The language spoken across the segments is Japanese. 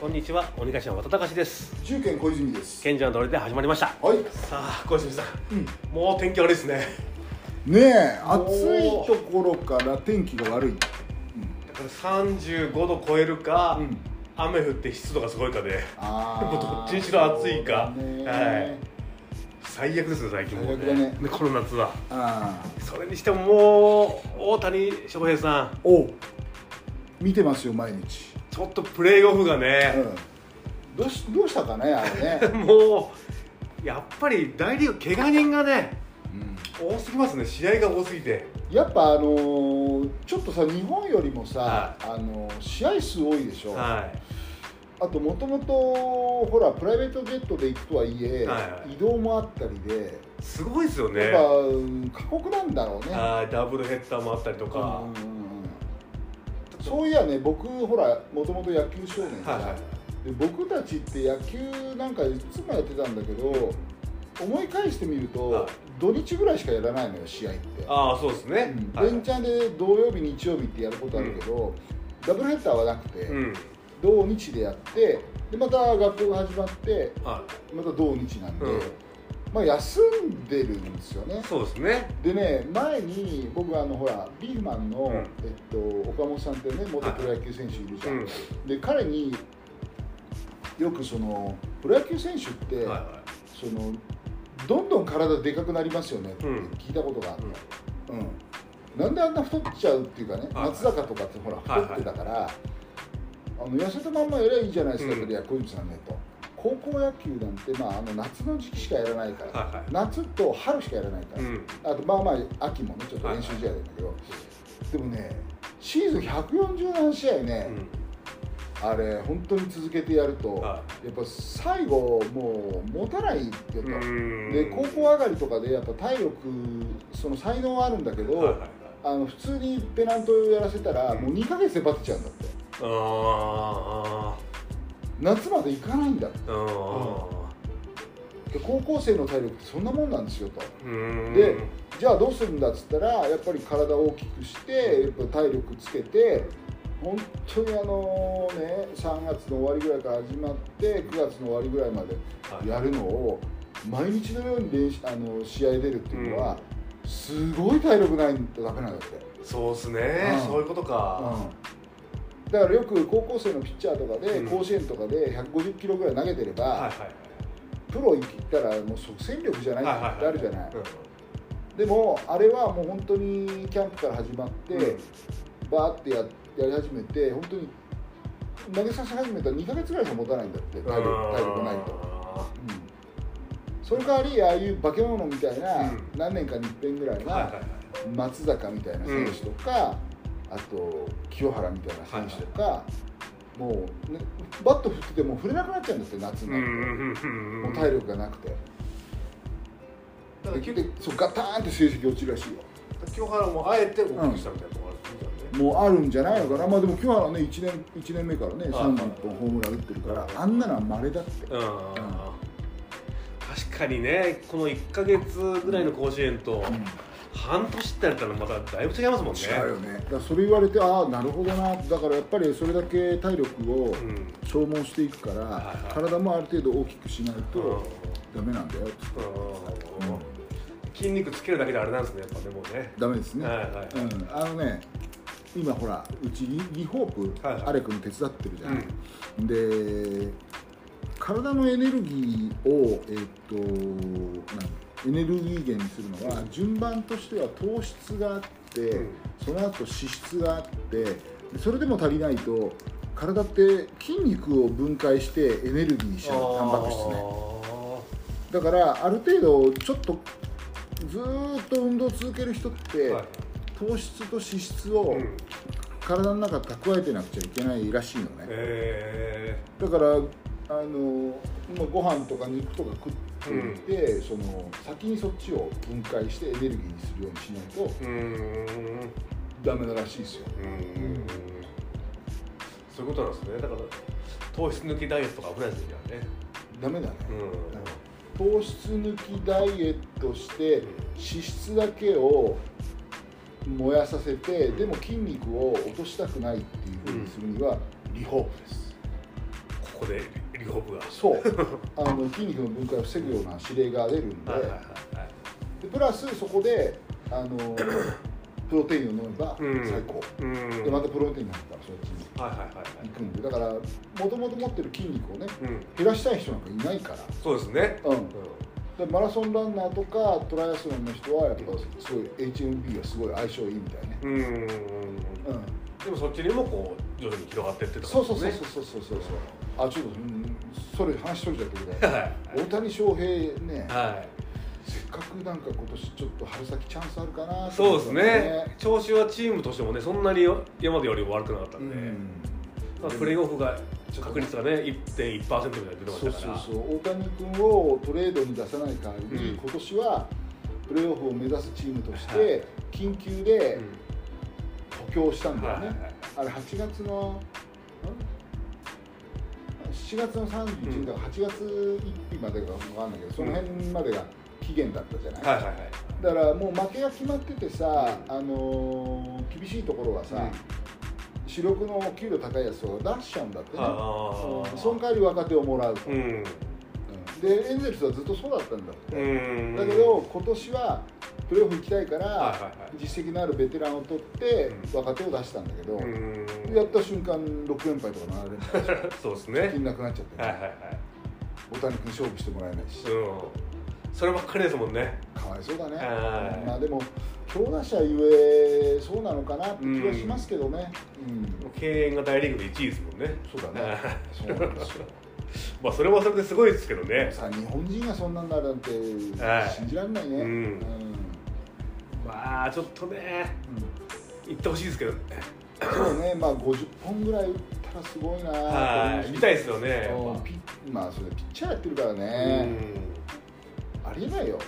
こんにちは鬼頭渡隆です。重県小泉です。賢者の通りで始まりました。はい。さあ小泉さん、うん。もう天気悪いですね。ねえお暑ーいところから天気が悪い、だから35度超えるか、うん。雨降って湿度がすごいかで。あ もうどっちにしろ暑いか。そうだね。はい。最悪ですよ最近もう最悪だね。この夏は。ああそれにしてももう大谷翔平さん。おう。見てますよ毎日、ちょっとプレーオフがうね、ん、どうしどうしたかねあれね、もうやっぱり大リーグ怪我人がねうん。多すぎますね試合が多すぎて。やっぱあのーちょっとさ日本よりもさ、はあのー試合数多いでしょ、はい。あともともとほらプライベートジェットで行くとはいえ、はいはい。移動もあったりで。すごいですよね。やっぱ、うん過酷なんだろうね。はい。ダブルヘッダーもあったりとか、うんそういやね僕ほらもともと野球少年で,、はいはい。で僕たちって野球なんかいつもやってたんだけど思い返してみると、はい。土日ぐらいしかやらないのよ試合って、ああそうですね、うん。チャンで土曜日日曜日ってやることあるけど、ダブルヘッダーはなくて、うん。土日でやってでまた学校が始まってはまた土日なんで、うんまあ休んでるんですよね。いそうですね。でね前に僕あのほらビーフマンの、うん。えっと、岡本さんっていうね元プロ野球選手いるじゃん、うん。で彼によくそのプロ野球選手って、はいはそのどんどん体でかくなりますよねってうん。聞いたことがあっい、た、うん。なんであんな太っちゃうっていうかね、はい。松坂とかってほらはい太ってたから、あの痩せたまんまやりゃいいじゃないですか、うん。っていや小泉さんねと高校野球なんて、まあ、あの夏の時期しかやらないから、はいはい。夏と春しかやらないから、うん。あとまあまあ秋もねちょっと練習試合なんだけど、でもねシーズン147試合ね、あれ本当に続けてやると、はやっぱ最後もう持たないよと、うん。で高校上がりとかでやっぱ体力その才能はあるんだけど、はいはいはい。あの普通にペナントやらせたらもう2ヶ月でバテちゃうんだって。あ夏まで行かないんだ。って高校生の体力ってそんなもんなんですよと。でじゃあどうするんだっつったらやっぱり体を大きくしてやっぱ体力つけて本当にあのね3月の終わりぐらいから始まって9月の終わりぐらいまではい。やるのを毎日のように練習あの試合出るっていうのは、すごい体力ないとダメなんだって、そうですね、うん。そういうことか、うん、だからよく高校生のピッチャーとかで、うん。甲子園とかで150キロぐらい投げてれば、はいはい。プロ行ったらもう即戦力じゃないってあるじゃない、うん。でもあれはもう本当にキャンプから始まって、うん。バーってややり始めて本当に投げさせ始めたら2か月ぐらいしか持たないんだって体力体力ないと、あうん。その代わりああいう化け物みたいな、うん。何年かに一遍ぐらいなーはいはいはい。松坂みたいな選手とか、あと清原みたいな選手とか、もう、ね、バット振ってても振れなくなっちゃうんだって夏になると、うんうんうんうん。もう体力がなくて。だからででそうガターンって成績落ちるらしいよ。清原もあえて大きくしたみたいなところあるんですよね、もうあるんじゃないのかな、まあでも清原はね1年一年目からねはい31本ホームラン打ってるからあんなのは稀だって、うん。確かにねこの1か月ぐらいの甲子園と半年ってやったらまただいぶ違いますもんね。違うよね。だそれ言われてああなるほどなだからやっぱりそれだけ体力をうん。消耗していくから、はいはい。体もある程度大きくしないうん。とダメなんだよって、うん。筋肉つけるだけであれなんですねやっぱでもね。ダメですね、はいはいうん、あのね今ほらうちリリホープ、はいはい。アレ君手伝ってるじゃない、で体のエネルギーを、えっとなんエネルギー源にするのは、順番としては糖質があって、うん。その後脂質があってでそれでも足りないと体って筋肉を分解してエネルギーにしちゃうタンパク質ね。だからある程度ちょっとずーっと運動を続ける人って、はい。糖質と脂質をうん。体の中で蓄えてなくちゃいけないらしいのね、えだからあのまあご飯とか肉とか食っていて、その先にそっちを分解してエネルギーにするようにしないとダメならしいですよ。うん。そういうことなんですね。だから糖質抜きダイエットとか危ないですよね。ダメだね、う糖質抜きダイエットして脂質だけを燃やさせてでも筋肉を落としたくないっていうふうにするにはリホープです。ここでリホープが。そう。あの筋肉の分解を防ぐような指令が出るんで,、でプラスそこであの プロテインを飲めばうん。最高、うん。でまたプロテインになったらそっちに行くんで。だからもともと持ってる筋肉をねうん。減らしたい人なんかいないから、そうですね。うん。うでマラソンランナーとかトライアスロンの人はやっぱすごい HMB がすごい相性いいみたいね、んうんうん、でもそっちにもこう徐々に広がってってってそうそうそうそうそうそうそう。あちょっと、うん、それ話しとれちゃったけどはい。大谷翔平ねはい。せっかくなんか今年ちょっと春先チャンスあるかなとそうですね。調子はチームとしてもねそんなに山でより悪くなかったで、うん。んまあ、プレーオフが確率がね1.1%みたい出てまそうそうしたから。そう大谷君をトレードに出さない代わりに、うん。今年はプレーオフを目指すチームとして、はい。緊急でうん。補強したんだよね、はいはいはい。あれ8月のん7月の31日だから8月1日までか分かんないけどその辺までが期限だったじゃない、はいはいはい。だからもう負けが決まっててさ、あのー厳しいところはさ、うん。主力の給料高いやつを出しちゃうんだってね、その代わり若手をもらうと、うん。うん。でエンゼルスはずっとそうだったんだって、うん。だけど今年はプレーオフ行きたいから、実績のあるベテランを取ってうん。若手を出したんだけど、うんやった瞬間6連敗とか7連敗してそうですね。金なくなっちゃって、はいはいはい。大谷君勝負してもらえないし、うん。そればっかりですもんね。かわいそうだね、はい。まあでも強打者ゆえそうなのかなって気はしますけどね、うん。経営が大リーグで1位ですもんね。そうだね。そうなんですよ。まあそれはそれですごいですけどね。さ日本人がそんなんなるなんてはい。信じられないね、うん。うん。まあちょっとね行ってほしいですけどねそうねまあ50本ぐらい打ったらすごいな。はい見たいですよね。まあそれピッチャーやってるからうね、ん。ありえないよ。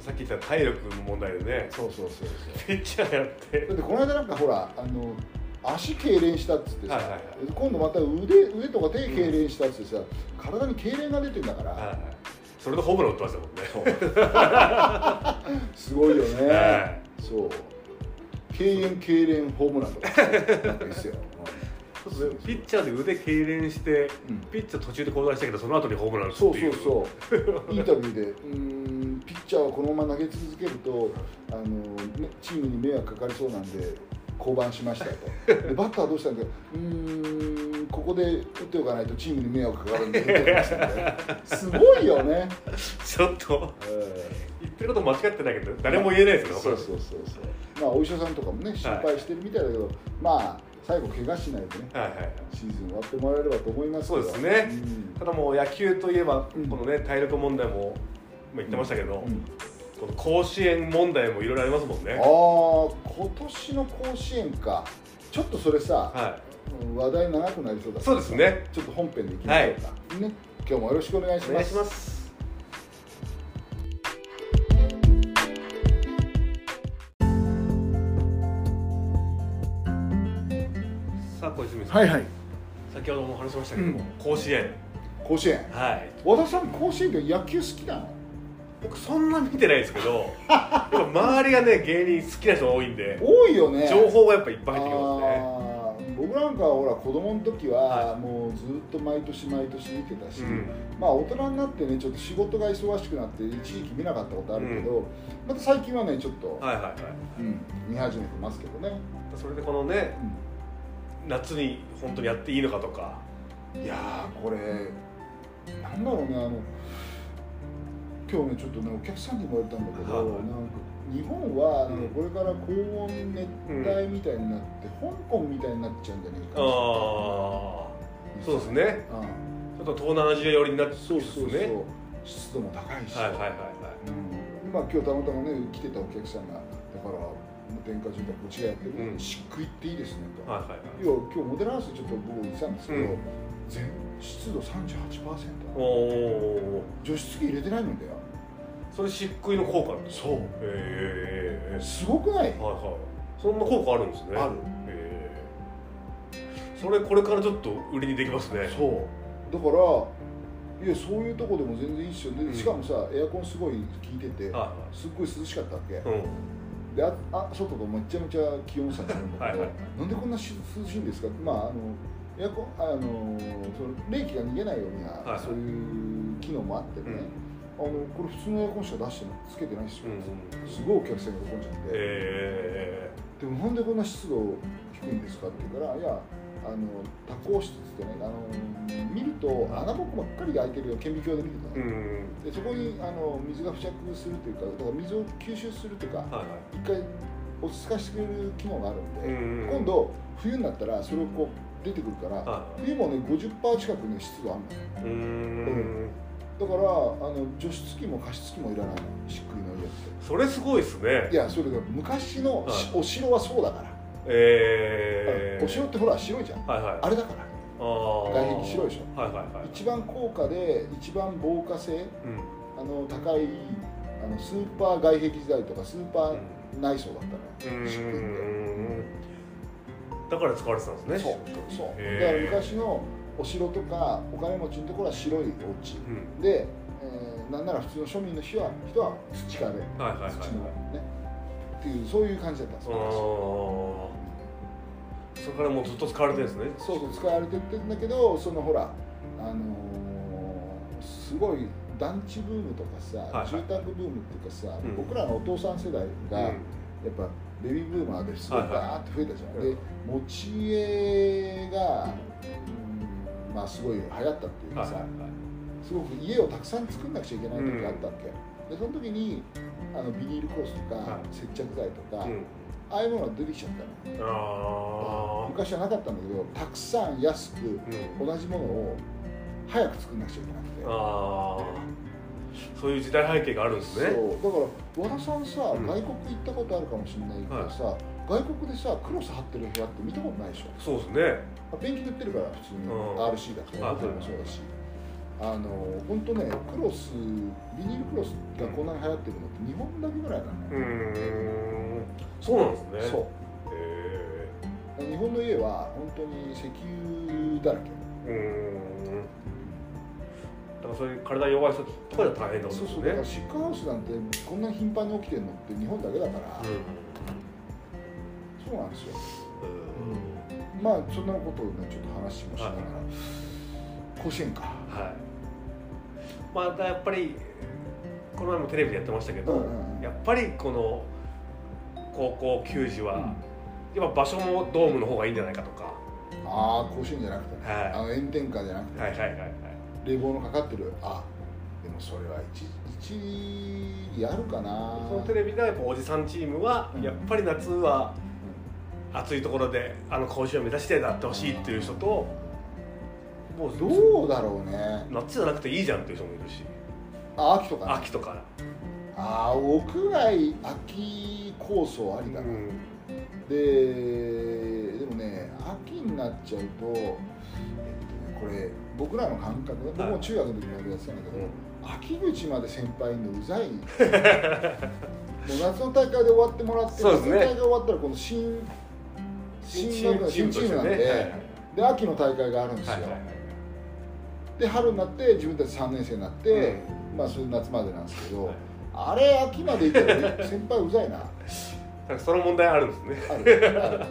さっき言った体力の問題でね。そうそうそうそう。ピッチャーやって。だってこの間なんかほらあの足痙攣したっつってさ、はいはいはい。今度また腕腕とか手痙攣したっつってさ、体に痙攣が出てんだから、はいそれでホームラン打ってましたもんね。すごいよね、はそう痙攣痙攣ホームランとかいいっすよ、ピッチャーで腕痙攣して、うん。ピッチャー途中で交代したけどその後にホームランそうそうそう。インタビューでうーんピッチャーはこのまま投げ続けるとあのねチームに迷惑かかりそうなんで降板しましたと。でバッターはどうしたんだうーんここで打っておかないとチームに迷惑かかるんで打ってましたねすごいよね、ちょっとえ言ってること間違ってないけど誰も言えないですよねそうそうそうそう。まあお医者さんとかもね心配してるみたいだけど、まあ最後怪我しないでねはいはいはい。シーズン終わってもらえればと思いますけど。そうですね。うん。ただもう野球といえば、うん。このね体力問題もまあ言ってましたけど、うんこの甲子園問題もいろいろありますもんああね今年の甲子園か。ちょっとそれさ、はうん話題長くなりそうだいそうですね。ちょっと本編でいきましょうか、ね今日もよろしくお願いします。お願いします。さあ小泉さん、はいはい。先ほども話しましたけども、うん。甲子園。甲子園。はい。和田さん甲子園って野球好きなの？僕そんな見てないですけど やっぱ周りがね芸人好きな人多いんで多いよね。情報がやっぱいっぱい入ってきますね。僕なんかはほら子供の時ははい。もうずっと毎年毎年見てたし、うん。まあ大人になってねちょっと仕事が忙しくなって一時期見なかったことあるけど、また最近はねちょっと、はいはいはい。うん見始めてますけどね、それでこのね夏に本当にやっていいのかとか。いやーこれなんだろうねあの今日ねちょっとねお客さんに言われたんだけど、はい。なんか日本はなんうんかこれから高温熱帯みたいになって、香港みたいになっちゃうんじゃないかああそうですね。うん。ちょっと東南アジア寄りになってきそうそうそう、ね。湿度も高いし、はいはいはいはい。うん、まあ今日たまたまね来てたお客さんがだから電化住宅こっちがやってる、うん。漆喰っていいですねと、はいはいはい。要は今日モデルハウスちょっと僕行ってたんですけど、うん。全湿度38%おお除湿機入れてないんだよ。それ漆喰の効果あるんですかそう。へえすごくない？はいはい。そんな効果あるんですね。ある。へえそれこれからちょっと売りにできますね。そう。だからいやそういうとこでも全然いいっすよ。うん。でしかもさエアコンすごい効いててはすっごい涼しかったわけ。いはいうん。でああ外とめちゃめちゃ気温差があるんだけど、はいはい。なんでこんなし涼しいんですか？まああのエアコンあのその冷気が逃げないようには、はいはい。そういう機能もあってね、あのこれ普通のエアコンしか出してつけてないですよ、うんすごいお客さんが喜んじゃって、えでもなんでこんな湿度低いんですかって言うからいやあの多孔質ってねあの見ると穴ぼこばっかり開いてるよ顕微鏡で見ると。ー、うね、ん。でそこにあの水が付着するというかだから水を吸収するというかはいはい。一回落ち着かせてくれる機能があるんで、うん。今度冬になったらそれをこう出てくるから、は冬もね50%近くね湿度あるの。うーん。だからあの除湿機も加湿器もいらないの。しっくりの家って。それすごいですね。いやそれが昔のしはい。お城はそうだから、えー、お城ってほら白いじゃん。はいはい。あれだから。外壁白いでしょ。はいはいはい。一番高価で一番防火性うん。あの高いあのスーパー外壁時代とかスーパー内装だったの。よ、うしっくりんでんだから使われてたんですね。そうそう。だから昔のお城とかお金持ちのところは白いお家。うん。で、えーなんなら普通の庶民の人は人は土壁。はいはいはい。土のね。っていうそういう感じだったんです。あよー。それからもうずっと使われてるんですね。そうそう使われてってんだけどそのほらあのーすごい団地ブームとかさ、はいはい。住宅ブームっていうかさ、うん。僕らのお父さん世代が、やっぱベビーブーマーですごいはいはい。バーって増えたじゃん、うんで持ち家が、うんまあすごい流行ったっていうかさ、はいはいはい。すごく家をたくさん作んなくちゃいけない時があったわけ、でその時にあのビニールクロスとか、はい。接着剤とか、うん。ああいうものが出てきちゃったの。あ昔はなかったんだけどたくさん安くーうん。同じものを早く作んなくちゃいけなくてそういう時代背景があるんですね。そうだから和田さんさ、うん。外国行ったことあるかもしれないけどさ、外国でさクロス貼ってる部屋って見たことないでしょ？そうですね。ペンキ塗ってるから普通に、うん。RC だとはいホテルもそうだし、あの本当ねクロスビニールクロスがこんなに流行ってるのって日本だけぐらいなのうん。そうなんですね。そう。へ日本の家は本当に石油だらけ。えうーんだからそういう体弱い人とかで大変なことそうそうだからシックハウスなんてこんなに頻繁に起きてるのって日本だけだから、うん。そうなんですよ。うん。まあそんなことをねちょっと話もしながら、甲子園か。はい。またやっぱりこの前もテレビでやってましたけど、うんうんうん。やっぱりこの高校球児は、やっぱ場所もドームの方がいいんじゃないかとか、ああ甲子園じゃなくてね、はい。あの炎天下じゃなくて、はいはいはいはい冷房のかかってる。あでもそれは一一理あるかな。そのテレビではやっぱおじさんチームは、うん。やっぱり夏は暑いところであの甲子園を目指してなってほしいっていう人ともうどうだろうね。夏じゃなくていいじゃんっていう人もいるし。あ秋とかね。秋とか、ああ屋外秋構想ありだな、うん。ででもね秋になっちゃうと、えっとね、これ僕らの感覚僕も中学の時までやってたんだけど、秋口まで先輩いるのうざい。もう夏の大会で終わってもらってね。夏の大会終わったらこの新新新チームなんで,、はいはいで秋の大会があるんですよ、はいはいはい。で春になって自分たち3年生になって、まあそれ夏までなんですけど、あれ秋まで行ったら先輩うざいな。その問題あるんですね。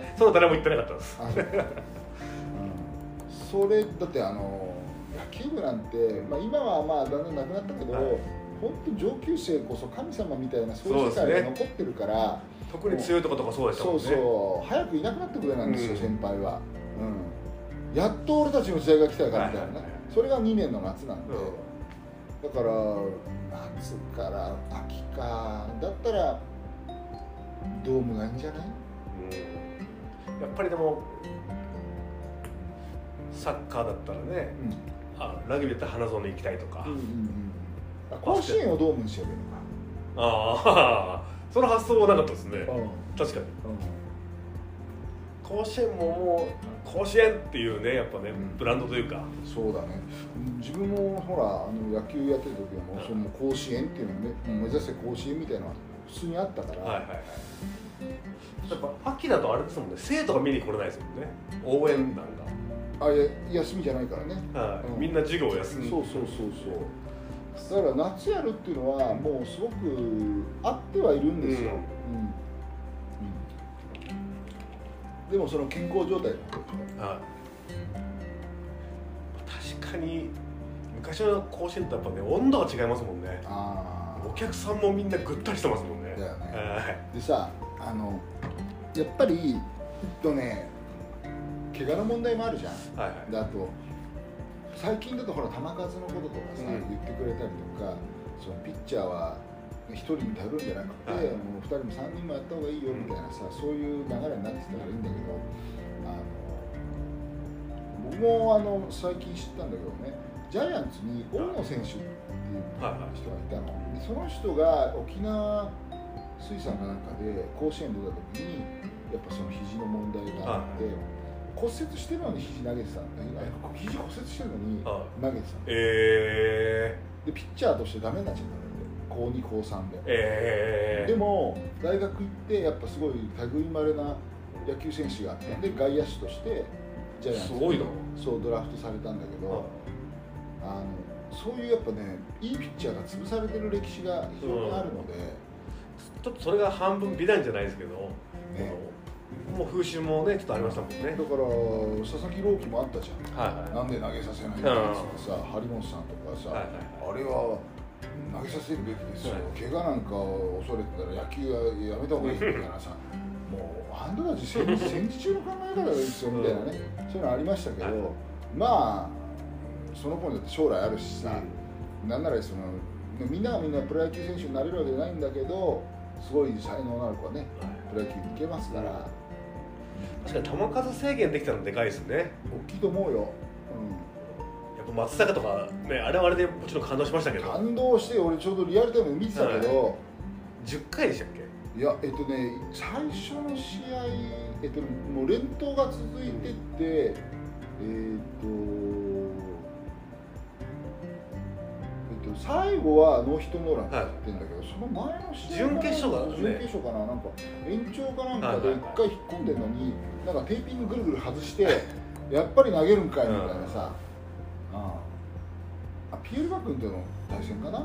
その誰も言ってなかったです。それだってあの野球部なんて、まあ、今はまあだんだんなくなったけど、はい。本当上級生こそ神様みたいなそういう世界が残ってるから特に強いとことかそうでしたもんそうねそう。早くいなくなってくれなんですよ、うん。先輩は、うん、やっと俺たちの時代が来たからみたいなね、それが2年の夏なんで、うだから夏から秋か。だったらドームがいいんじゃない？うん。やっぱりでもサッカーだったらね。うんあラグビーだったら花園行きたいとか、うんうん甲子園をドームにしようよああ その発想はなかったですね。うん。確かに。甲子園ももう甲子園っていうねやっぱねうん。ブランドというか。そうだね。うん自分もほらあの野球やってる時はもうその甲子園っていうのをねもう目指せ甲子園みたいな普通にあったから、はいはいはい。やっぱ秋だとあれですもんね生徒が見に来れないですもんね。応援団あいや休みじゃないからね、が、はい。うん。みんな授業を休ん。でそうそうそうそう。だから夏やるっていうのはもうすごくあってはいるんですよ、うん。うん。うんでもその健康状態。確かに昔の甲子園とやっぱね温度が違いますもんね。あお客さんもみんなぐったりしてますもんね。だよね。はい。でさあのやっぱりえっとね怪我の問題もあるじゃん。はいはい。と最近だとほら球数のこととかさ、うん。言ってくれたりとかそのピッチャーは1人に頼るんじゃなくて、はい。もう2人も3人もやった方がいいよみたいなさ、そういう流れになってたらいいんだけどあの僕もあの最近知ったんだけどねジャイアンツに大野選手っていうはいはい。人がいたの。でその人が沖縄水産かなんかで甲子園出た時にやっぱその肘の問題があって、骨折してるのに肘投げてた肘骨折してるのには投げてたの。えでピッチャーとしてダメになっちゃった高2高3ー、で、えー、でも大学行ってやっぱすごい類いまれな野球選手があったん。で外野手としてジャイアンツにすごいな。そうドラフトされたんだけど、あのそういうやっぱねいいピッチャーが潰されてる歴史が非常にあるので、ちょっとそれが半分美談じゃないですけど、ねもう風習もねちょっとありましたもんね。だから佐々木朗希もあったじゃん、はいはい。なんで投げさせないんだっつってさ張本さんとかさ、はいはいあれは投げさせるべきですよ、はい怪我なんかを恐れてたら野球はやめた方がいいみたいなさ もうあんたたち戦戦時中の考え方がいいですよみたいなね、そういうのありましたけど、はい。まあその子にだって将来あるしさ、なんならそのみんながみんなプロ野球選手になれるわけじゃないんだけどすごい才能のある子はねはい。プロ野球に行けますから、確かに球数制限できたのでかいですね。大きいと思うよ、やっぱ松坂とかねあれはあれでもちろん感動しましたけうん、ど。感動して俺ちょうどリアルタイムで見てたけど、10回でしたっけ？いやえっとね最初の試合えっともう連投が続いてって、えっとえっと最後はノーヒットノーランって言ってんだけど、その前の試合準決勝だね。準決勝かな？なんか延長かなんかではいはい。一回引っ込んでるのになんかテーピングぐるぐる外してやっぱり投げるんかいみたいなさ、ああ。ピエール・バ君との対戦かな？う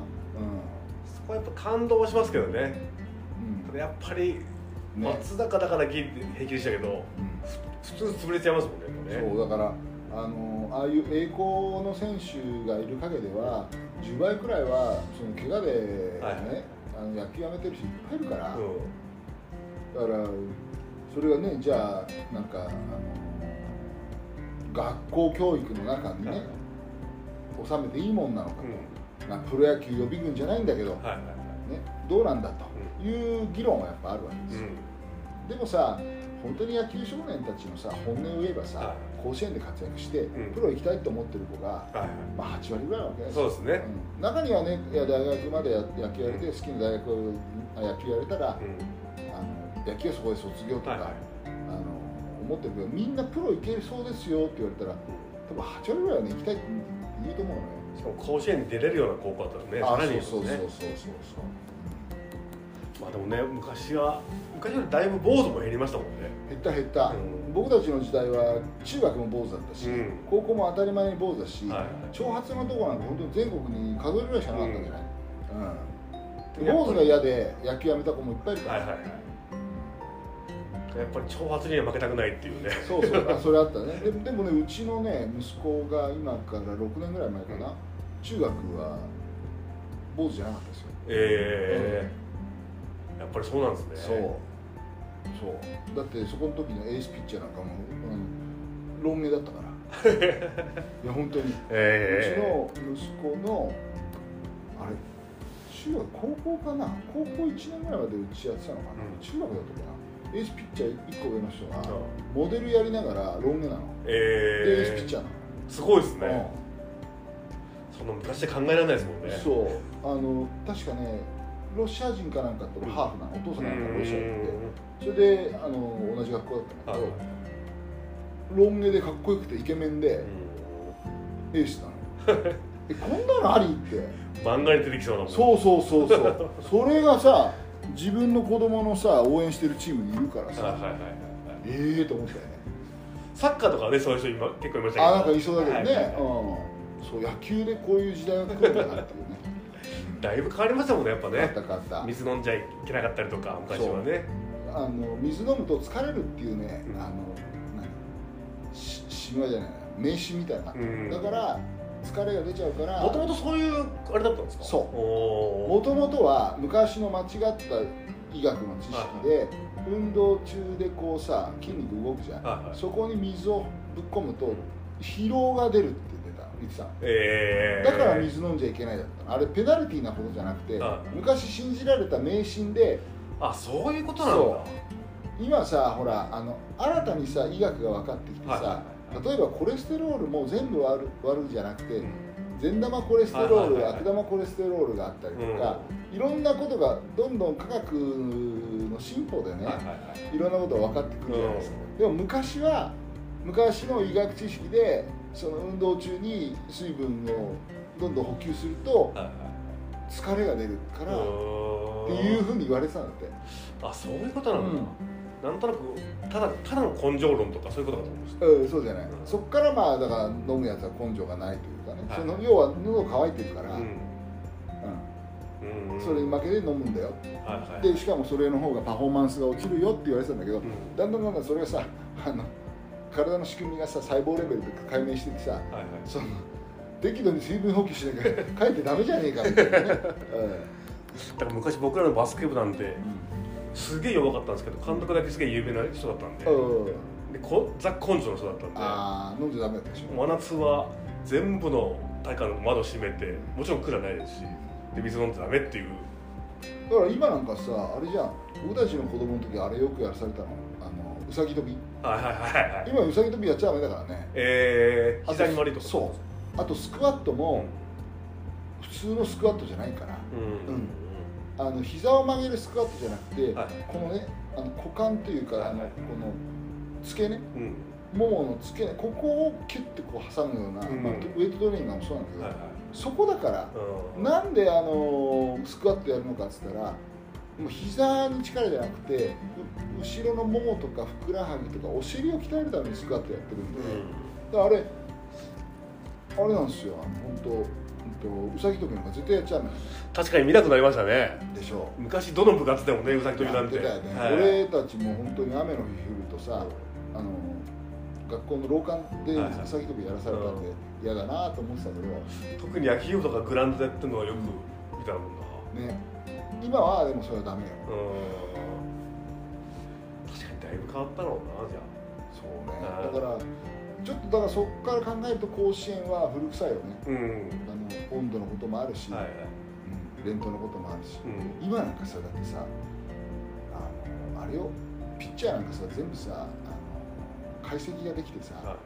そこはやっぱ感動しますけどね。ん、ただやっぱりうんね。松坂だからギリ平気でしたけどうん。普通潰れちゃいますもんねね。そうだからあのああいう栄光の選手がいる陰では10倍くらいはその怪我で、ねはい。あの野球やめてる人いっぱいいるから、うだからそれがねじゃあなんかあの学校教育の中にね、はい。収めていいもんなのか。んうん。と、まあ、プロ野球予備軍じゃないんだけど、はいはいはね、どうなんだという議論はやっぱあるわけですよ、いうん。でもさ本当に野球少年たちのさ本音を言えばさ、はい甲子園で活躍して、ん。プロ行きたいと思ってる子が、まあ、8割ぐらいなわけ。ですそうですね。うん。中にはねいや大学までや野球やれて好きな大学あ野球やれたら、うん。あの野球はそこで卒業とか、はいはい。あの思ってるけどみんなプロ行けそうですよって言われたら多分8割ぐらいはね行きたいって言うと思うのよ。しかも甲子園に出れるような高校だったらねあさらにそうそうそうそうそう。まあでもね昔は昔よりだいぶ坊主も減りましたもんね。減った減った、うん僕たちの時代は中学も坊主だったし、うん。高校も当たり前に坊主だし、はいはい。長髪のとこなんか本当に全国に数えるぐらいしかなかったんじゃない、うん。坊主が嫌で野球やめた子もいっぱいいるから、はいはいはい。やっぱり長髪には負けたくないっていうね。そうそう。あそれあったね。ででもねうちのね息子が今から6年ぐらい前かな、中学は坊主じゃなかったですよ。ええやっぱりそうなんですね。そうそう。だってそこの時のエースピッチャーなんかも、うん、ロン毛だったから。いや本当に、えうちの息子のあれ中学高校かな？高校1年ぐらいまでうちやってたのかな、うん。中学だったかな？エースピッチャー1個上の人がう。モデルやりながらロン毛なの。えでエースえピッチャーなの。すごいですね、うん。その昔で考えられないですもんね。そう。あの確かねロシア人かなんかとハーフなのお父さんなんかロシア人でそれであの同じ学校だったんだはいけど、ロン毛でかっこよくてイケメンでエースなの。えこんなのありって。漫画に出てきそうなもん。そうそうそうそう。それがさ自分の子供のさ応援してるチームにいるからさ、ええと思ったよね。サッカーとかねそういう人今結構いましたけど。あなんかいそうだけどね、はいはいはい。うん。そう野球でこういう時代が来るんだなっていうねだいぶ変わりましたもんねやっぱあったね水飲んじゃいけなかったりとか昔はね。あの水飲むと疲れるっていうね、うん。あの何？し神話じゃない。名詞みたいな、うんだから疲れが出ちゃうからもともとそういうあれだったんですか？そう。おもともとは昔の間違った医学の知識で、運動中でこうさ筋肉動くじゃん、はいはい。そこに水をぶっ込むと疲労が出るって言ってたえー、だから水飲んじゃいけないだったの。あれペナルティーなことじゃなくて、はい昔信じられた迷信であそういうことなんだ。そ今さほらあの新たにさ医学が分かってきてさ、はいはい例えばコレステロールも全部悪悪じゃなくて、うん。善玉コレステロール、悪玉コレステロールがあったりとか、いろんなことがどんどん科学の進歩でね、はいろんなことが分かってくるじゃないですか、でも昔は昔の医学知識でその運動中に水分をどんどん補給すると疲れが出るからっていうふうに言われてたんだって。あそういうことなんだ、うん。なんとなくただただの根性論とかそういうことかと思いましたうん、そうじゃない、うん。そっからまあだから飲むやつは根性がないというかね、はい。その要は喉乾いてるから、うん。うん。うん。それに負けて飲むんだよ。はいはい。でしかもそれの方がパフォーマンスが落ちるよって言われてたんだけど、うん。だんだんだんだんそれがさあの体の仕組みがさ細胞レベルで解明しててさはいはい。その適度に水分補給しなきゃかえってダメじゃねえかみたいなね、だから昔僕らのバスケ部なんてすげえ弱かったんですけど監督だけすげえ有名な人だったんで。うん。うんでこザ・根性の人だったんで。ああ飲んじゃダメだったでしょ。真夏は全部の体育館の窓閉めてもちろんクーラーないですしで水飲んじゃダメっていう。だから今なんかさあれじゃん。僕たちの子供の時あれよくやらされたの？うさぎ跳び。はいはいはいはい。今うさぎ跳びやっちゃダメだからね。えー、あと膝に悪いとか。そう。あとスクワットも普通のスクワットじゃないから。うん。うん。あの膝を曲げるスクワットじゃなくて、はい。このねあの股間というか、はいあのこの付け根うん。ももの付け根ここをキュッてこう挟むような、うん。まあ、ウェイトトレーニングもそうなんだけど、はいはい。そこだから、うん。なんであのスクワットやるのかっつったらもう膝に力じゃなくてう後ろのももとかふくらはぎとかお尻を鍛えるためにスクワットやってるんで、だからあれあれなんですよ。本当うさぎ跳びなんか絶対やっちゃう確かに見なくなりましたね。でしょ。昔どの部活でもねうさぎ跳びなんて。やってたよね、はい。俺たちも本当に雨の日降るとさあの学校の廊下でうさぎ跳びやらされたん。で嫌だなと思ってたけど、特に野球部とかグラウンドでやってるのはよく見たもんな。ね今はでもそれはダメよ。うん。確かにだいぶ変わったろうなじゃそうね。だからちょっとだからそこから考えると甲子園は古臭いよね。あうん。あの温度のこともあるし、はいはい。うん、伝統のこともあるし、うん。今なんかさだってさあのあれよ。ピッチャーなんかさ全部さあの解析ができてさ、はい。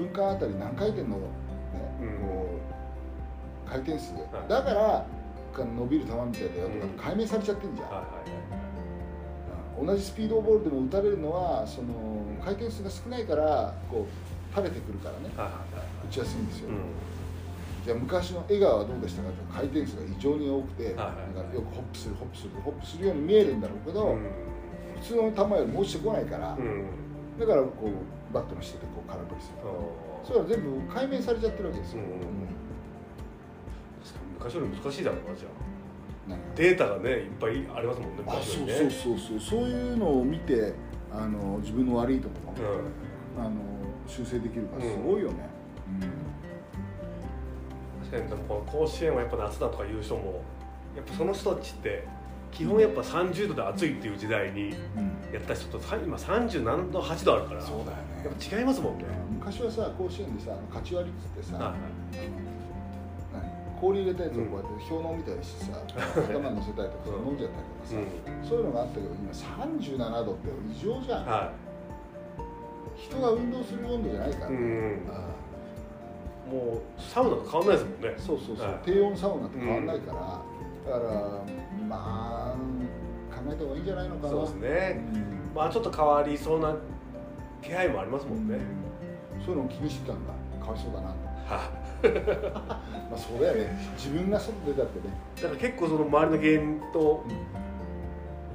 1分間あたり何回転の、ねうん。こう回転数、い。だからか伸びる球みたいだよとうん。か解明されちゃってるじゃん、同じスピードボールでも打たれるのはその回転数が少ないからこう垂れてくるからね。打ちやすいんですよ、うん。じゃあ昔の江川はどうでしたかって回転数が異常に多くて、なんかよくホップするホップするホップするように見えるんだろうけど、うん。普通の球よりも落ちてこないから、うん。だからこうバットの下でこう空振りする、それは全部解明されちゃってるわけですよ、うん。うん昔より難しいだろうなじゃあ。データがねいっぱいありますもんねあそうそうそうそう。そういうのを見てあの自分の悪いところ、うん。あの修正できるからすごいよね、確かにでもこの甲子園はやっぱ夏だとかいう人もやっぱその人たちって基本やっぱ30度で暑いっていう時代にうん。うんやった人とさ今37度8度あるからそうだよねやっぱ違いますもんね昔はさ甲子園でさ勝ち割りっつってさ、はい何氷入れたやつをこうやって氷のみたいにしてさ、頭に乗せたりとかうん飲んじゃったりとかさ、うそういうのがあったけど今37度って異常じゃん、は人が運動する温度じゃないから、いうんあもうサウナと変わんないですもんね。あそうそうそう、はい。低温サウナと変わんないから、だからまあ考えた方がいいんじゃないのかな。そうですね。うん。まあちょっと変わりそうな気配もありますもんね、そういうのを気にしてたんだ。かわいそうだなは まあそうだよね。自分が外出たってね、いだから結構その周りの芸人とうん。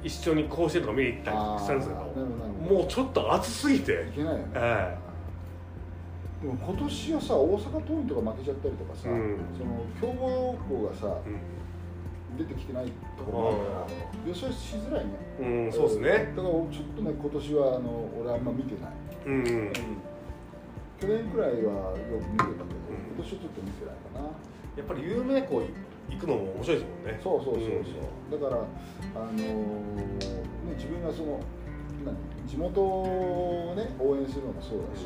一緒に甲子園とか見に行ったりしたんですけどもうちょっと暑すぎて。いけないよね、はでも今年はさ大阪桐蔭とか負けちゃったりとかさ、うん。その強豪校がさい、出てきてないところもあるから予想しづらいね。うん、うん、そうですね。だからちょっとね今年はあの俺あんま見てない、うん、去年くらいはよく見てたけど、今年はちょっと見てないかな。やっぱり有名校行くのも面白いですもんね。そうそうそうそう、だからあのーね自分がその何地元をね応援するのもそうだし、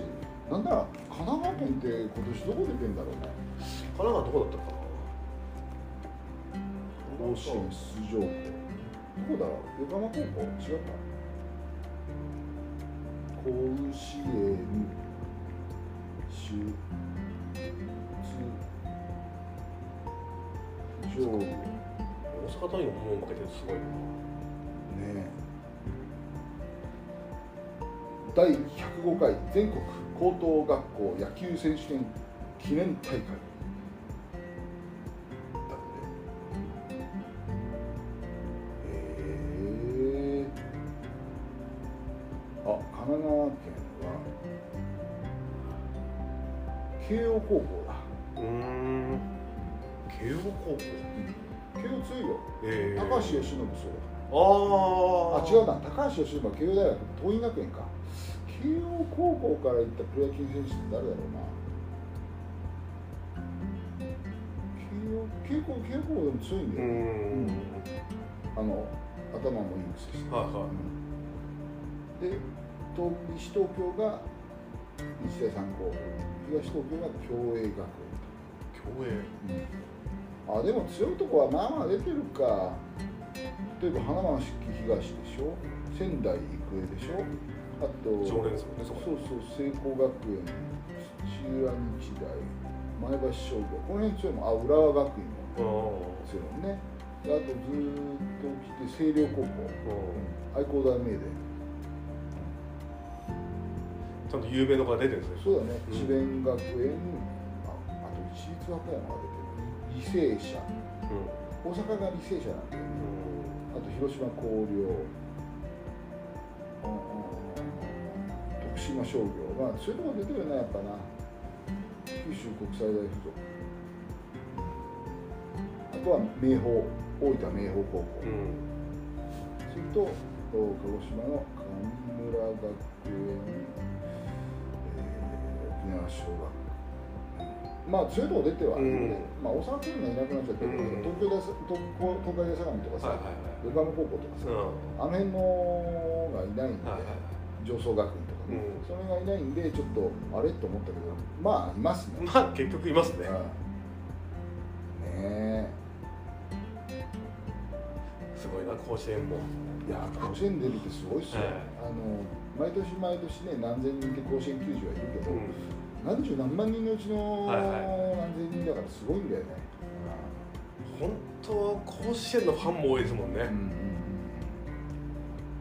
なんなら神奈川県って今年どこ出てんだろうね。神奈川どこだったかな。甲子園出場校。どこだろう？横浜高校？違った？甲子園出大阪桐蔭ももう負けてるすごい。なえ。第105回全国高等学校野球選手権記念大会。神奈川県は慶応高校だ。うーん慶応高校。慶応強いよ。え高橋由伸そうあああ違うな。高橋由伸は慶応大学桐蔭学園か。慶応高校から行ったプロ野球選手って誰だろうな。慶応慶応慶応高校でも強いんだうよ、ん。あの頭もいいくせし。て、はいはい。うんで東西東京が日大三高。東東京が共栄学競泳園、あでも強いとこはまあまあ出てるか。例えば花巻東でしょ。仙台育英でしょ。あと常連ですもんねそこ。そうそう聖光学園土浦日大前橋商業この辺強いもん。あ浦和学院もあ強いもんね。であとずーっと来て星稜高校あ愛工大名電。ちゃんと有名な子が出てるんですね。そうだね。うん智弁学園ああと市立和歌山が出てる履正社大阪が履正社なんだよねあと広島広陵。うん徳島商業。まあそういうとこ出てるよねやっぱな。九州国際大附属。あとは明豊大分明豊高校、うん。うんそれとお鹿児島の神村学園、えー沖縄尚学まあ強いとこ出てはあるよね、まあ大阪桐蔭がいなくなっちゃったけど、うん。東京大東東東海大相模とかさ、横浜高校とかさ、うん。あの辺のがいないんで、上層学院とかね、うん。それがいないんでちょっとあれと思ったけどまあいますね、まあ結局いますね。うんねすごいな甲子園も。えいや甲子園出るってすごいっすよ、はい。あの毎年毎年ね何千人って甲子園球児はいるけど、うん何十何万人のうちのはいはい。何千人だからすごいんだよね、本当甲子園のファンも多いですもんね。うんうんうん。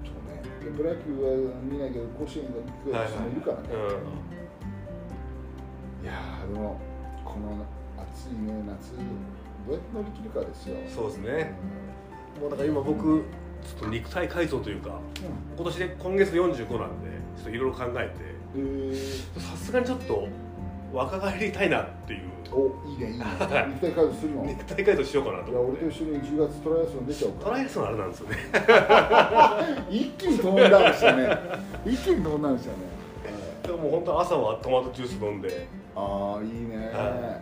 そうね。でプロ野球は見ないけど甲子園が行く人もいるからね、いやーでもこの暑いね夏どうやって乗り切るかですよ、うんそうですね。もうだから今僕ちょっと肉体改造というか今年で今月45なんでちょっといろいろ考えて。さすがにちょっと若返りたいなっていう。おいいねいいね。はい 肉体改造するの？い肉体改造しようかなとや思って。俺と一緒に10月トライアスロン出ちゃおうかトライアスロンあれなんですよね。一気にトーンダウンしたね。一気にトーンダウンしたね、でも本当朝はトマトジュース飲んで。ああいいね、は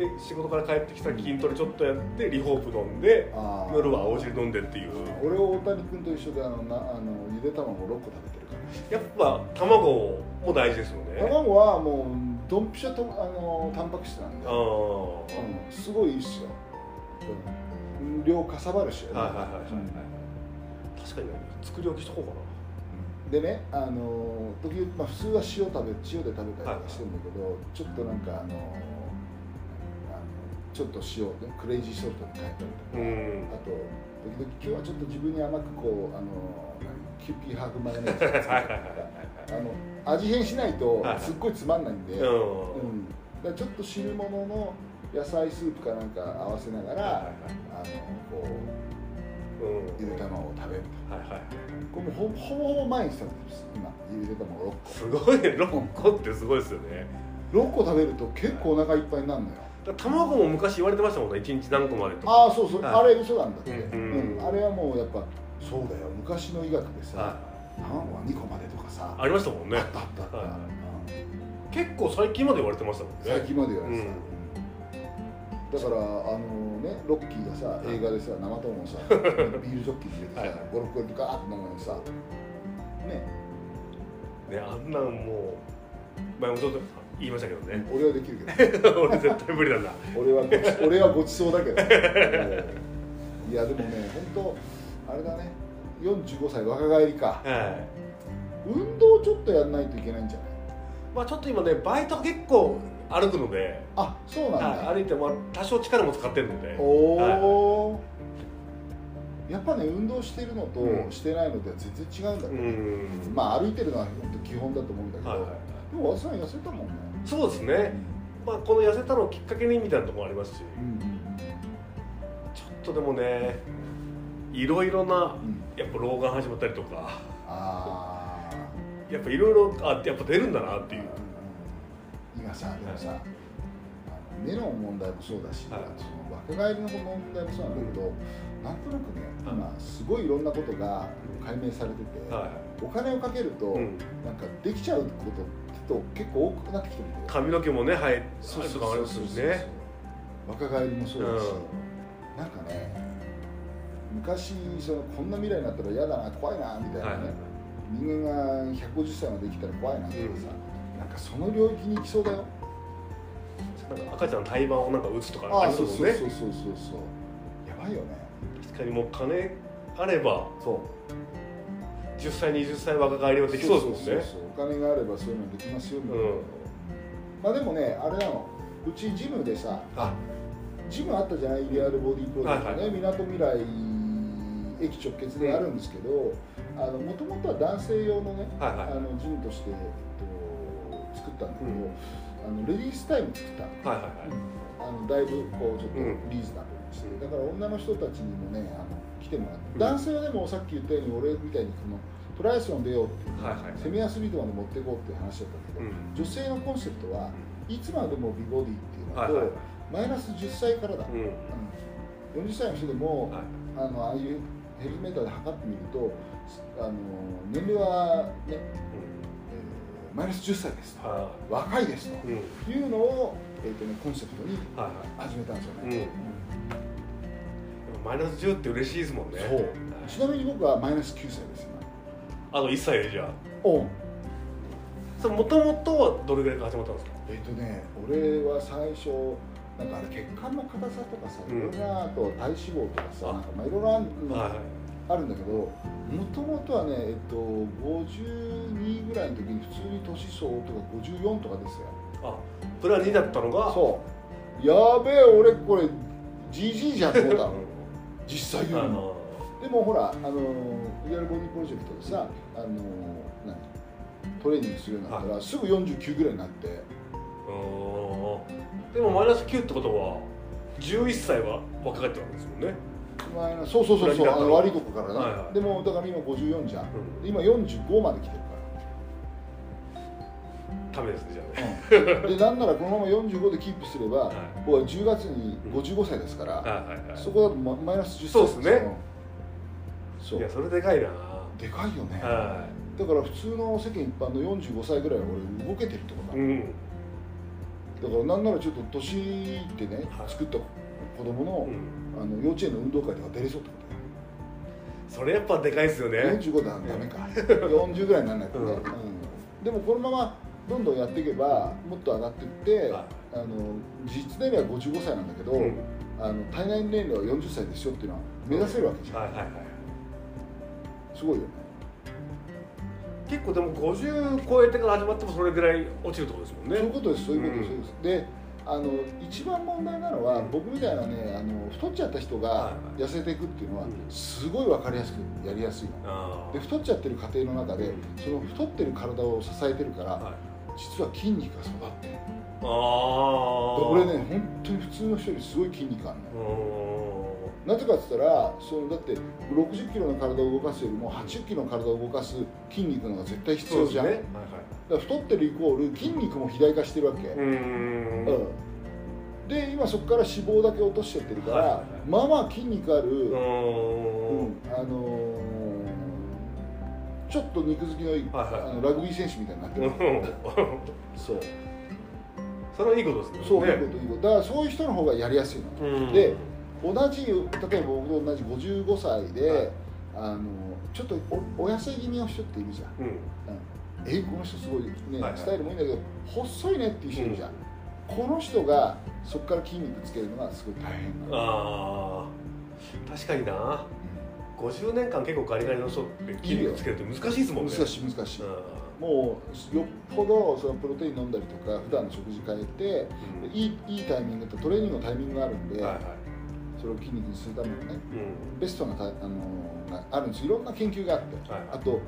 で仕事から帰ってきたら筋トレちょっとやってリホープ飲んで夜は青汁飲んでっていう。俺大谷君と一緒であのなあのゆで卵6個食べてるから。やっぱ卵も大事ですよね。卵はもうドンピシャとあのタンパク質なんで、ああうん、すごいいいっすよ、うん、量かさばるしよねはいはいはいはい、うん確かにね作り置きしとこうかでね、あの時々、まあ、普通は塩食べ塩で食べたりとかしてるんだけど、ちょっとなんかあのあのちょっと塩ねクレイジーソルトに変えたりとか、なうん。あと時々今日はちょっと自分に甘くこうあの何キューピーハーフマヨネーズとかつけたりとかあの味変しないとすっごいつまんないんで、うん。うん。だちょっと汁物の野菜スープかなんか合わせながら、はいはいあのこううん。ゆで卵を食べるとはいはいこれもうほぼほぼほぼ毎日食べてます。今ゆで卵6個。すごいね。6個ってすごいですよね。6個食べると結構お腹いっぱいになるのよ卵も昔言われてましたもんね1日何個までとか。ああそうそう、はい。あれ嘘なんだって、ううん。んあれはもうやっぱそうだよ昔の医学でさ、は卵は2個までとかさ。ありましたもんね。あったあったあった、はい。うん。結構最近まで言われてましたもんね。最近まで言われてた、うん。だからあのねロッキーがさ映画でさ生友をさ ビールジョッキに入れてさはい。はい56個入れてガーッと飲むのにさね。ねあんなんもう前もちょっと言いましたけどね。俺はできるけど。俺絶対無理なんだ。俺はごち俺はごちそうだけど、いやでもね本当あれだね。45歳若返りか。はい運動ちょっとやんないといけないんじゃない？まあちょっと今ねバイト結構歩くので、あそうなんだ、はい、歩いてまあ多少力も使ってるので。おお、やっぱね運動してるのとうん。してないのでは全然違うんだうけど、ん。まあ歩いてるのは本当基本だと思うんだけど、はいはいでも和田さん痩せたもんね、そうですね、まあ、この痩せたのをきっかけにみたいなところもありますし。うんちょっとでもねいろいろなうん。やっぱ老眼始まったりとか。ああやっぱいろいろあやっぱ出るんだなっていう、今さでもさ、はあの目の問題もそうだし、はい。その若返りの問題もそうなんだけど、なんとなくねはい。今すごいいろんなことが解明されてて、はお金をかけると、いうん、なんかできちゃうことって結構多くなってきてるんだよ。髪の毛もねはい。あるそうとかもありますしね。若返りもそうだし、うなんかね昔そのこんな未来になったら嫌だな怖いなみたいなね、はい。はい人間が150歳まで生きたら怖いなとかさ、なんかその領域に行きそうだよ。なんか赤ちゃんの胎盤をなんか打つとかあああそうりますねそうそうそうそうそう。やばいよね。確かにもう金あればそう10歳20歳若返りはできそうですもんね。そうそうそうお金があればそういうのできますよみたいな、うん。まあでもねあれなのうちジムでさあ。ジムあったじゃないリアルボディープロジェクトね。はいみなとみらい駅直結であるんですけどもともとは男性用のね、はいはい。あのジムとして、えっと、作ったんだけど、うん。あのレディースタイム作ったの。はいはいはい。あのだいぶこうちょっとうん。リーズナブルにして、だから女の人たちにもねあの来てもらって、うん。男性はでもさっき言ったように俺みたいにこのトライアスロン出ようっていう、はいはいセミアスリートまで持っていこうっていう話だったけど、うん。女性のコンセプトはいつまでも美ボディっていうのと、はいはい。マイナス10歳からだ、うん。うん。40歳の人でも、はい。あのああいうヘルスメーターで測ってみるとあの年齢はね、えーマイナス10歳ですと。は若いですというん。いうのを、えーとね、コンセプトにはいはい。始めたんですようんね、マイナス10って嬉しいですもんね。そう。はいちなみに僕はマイナス9歳です。あと1歳でじゃあ。今おそれもともとはどれぐらいから始まったんですか？えっ、とね俺は最初なんかあれ血管の硬さとかさいうん。ろいろなあと体脂肪とかさ、あ。なんかまあいろいろあるのあるんだけどもともとはね、えっと、52ぐらいの時に普通に年相応とか54とかですよ。あプラ2だったのが？そう。やべえ俺これ GG じゃんと思ったの 実際言うの。あのでもほらあのリアルボディプロジェクトでさあの何トレーニングするようになったら、すぐ49ぐらいになって。うんでもマイナス9ってことは11歳は若返ってるわけですもんね。そうそうそうそうあの悪いとこからね、はいはい。でもだから今54じゃん、うん。で今45まで来てるためですねじゃあ。ねうん。でなんならこのまま45でキープすれば、はい。僕は10月に55歳ですから、はいはいはい。そこだとママイナス10歳そうですね。よそう。いやそれでかいな。でかいよね、はだから普通の世間一般の45歳ぐらいは俺動けてるってことだ、いうん。だからなんならちょっと年いってね、はい。作った子供の,、うん。あの幼稚園の運動会とか出れそうってこそれやっぱでかいですよね。45だダメか。40ぐらいにならないとね、うん。うん。でもこのままどんどんやっていけばもっと上がっていって、はい。あの実年齢は55歳なんだけど、うん。あの体内年齢は40歳ですよっていうのは目指せるわけじゃん、はいはいはいすごいよね。結構でも50超えてから始まってもそれぐらい落ちるところですもんね。そういうことですそういうことです、うん。そうです。であの一番問題なのは、うん僕みたいなねあの太っちゃった人がはい痩せていくっていうのは、うん。すごい分かりやすくやりやすいの。あで太っちゃってる過程の中で、うん。その太ってる体を支えてるから、あはい実は筋肉が育ってる。でああ俺ね本当に普通の人よりすごい筋肉あるのよ。なぜかって言ったらそのだって60キロの体を動かすよりも80キロの体を動かす筋肉の方が絶対必要じゃん、ね。だから太ってるイコール筋肉も肥大化してるわけ、はいはい、うーん。うん。で今そこから脂肪だけ落としちゃってるから、はいはいはい。まあまあ筋肉ある、うーん。うん。あのーちょっと肉付きのいい、はいはい。あのラグビー選手みたいになってる、う んそう。それはいいことですね。そう、ね。いいこといいこと。だからそういう人の方がやりやすいの。うん。で同じ例えば僕と同じ55歳で、はい。あのちょっとおお痩せ気味の人っているじゃん、うん。えこの人すごいね、はいはい。スタイルもいいんだけど細いねっていう人いるじゃん、この人がそこから筋肉つけるのがすごい大変なの、ああ確かにな50年間結構ガリガリの人って筋肉つけるって難しいですもんね。難しい難しい、うもうよっぽどそのプロテイン飲んだりとか普段の食事変えて、ん。いいいいタイミングとトレーニングのタイミングがあるんで、はいはい。それを筋肉にするためのねうん。ベストなたあのがあるんです。いろんな研究があって、はいあと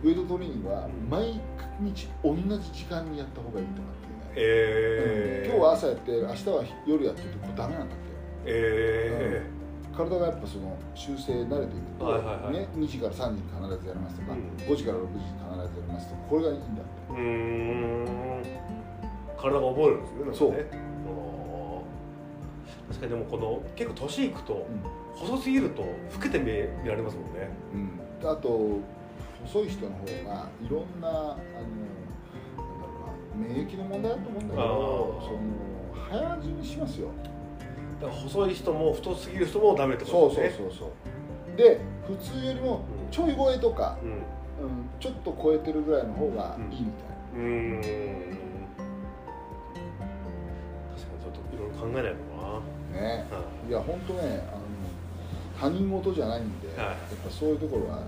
ウェイトトレーニングは毎日同じ時間にやった方がいいとかっていうね、えー、今日は朝やって明日は夜やってるとダメなんだって。え体がやっぱその修正慣れていくと、はいはいはい。ね、2時から3時に必ずやりますとか、うん。5時から6時に必ずやりますとかこれがいいんだって。ー、うーん。体が覚えるんですねなんかね。そう確かにでもこの結構年いくとう細すぎると老けて見え見られますもんね。ん、うん、あと細い人の方がいろんなあのなんだろうな免疫の問題だと思うんだけあどー。その早死にしますよだから細い人も太すぎる人もダメってそうそうことですね。そうそうで普通よりもうん。ちょい超えとか、うん。うん、ちょっと超えてるぐらいの方がいいみたいな、うーん。確かにちょっといろいろ考えないとな。ね。はい。や本当ねあの他人事じゃないんで、はい。やっぱそういうところは、ね、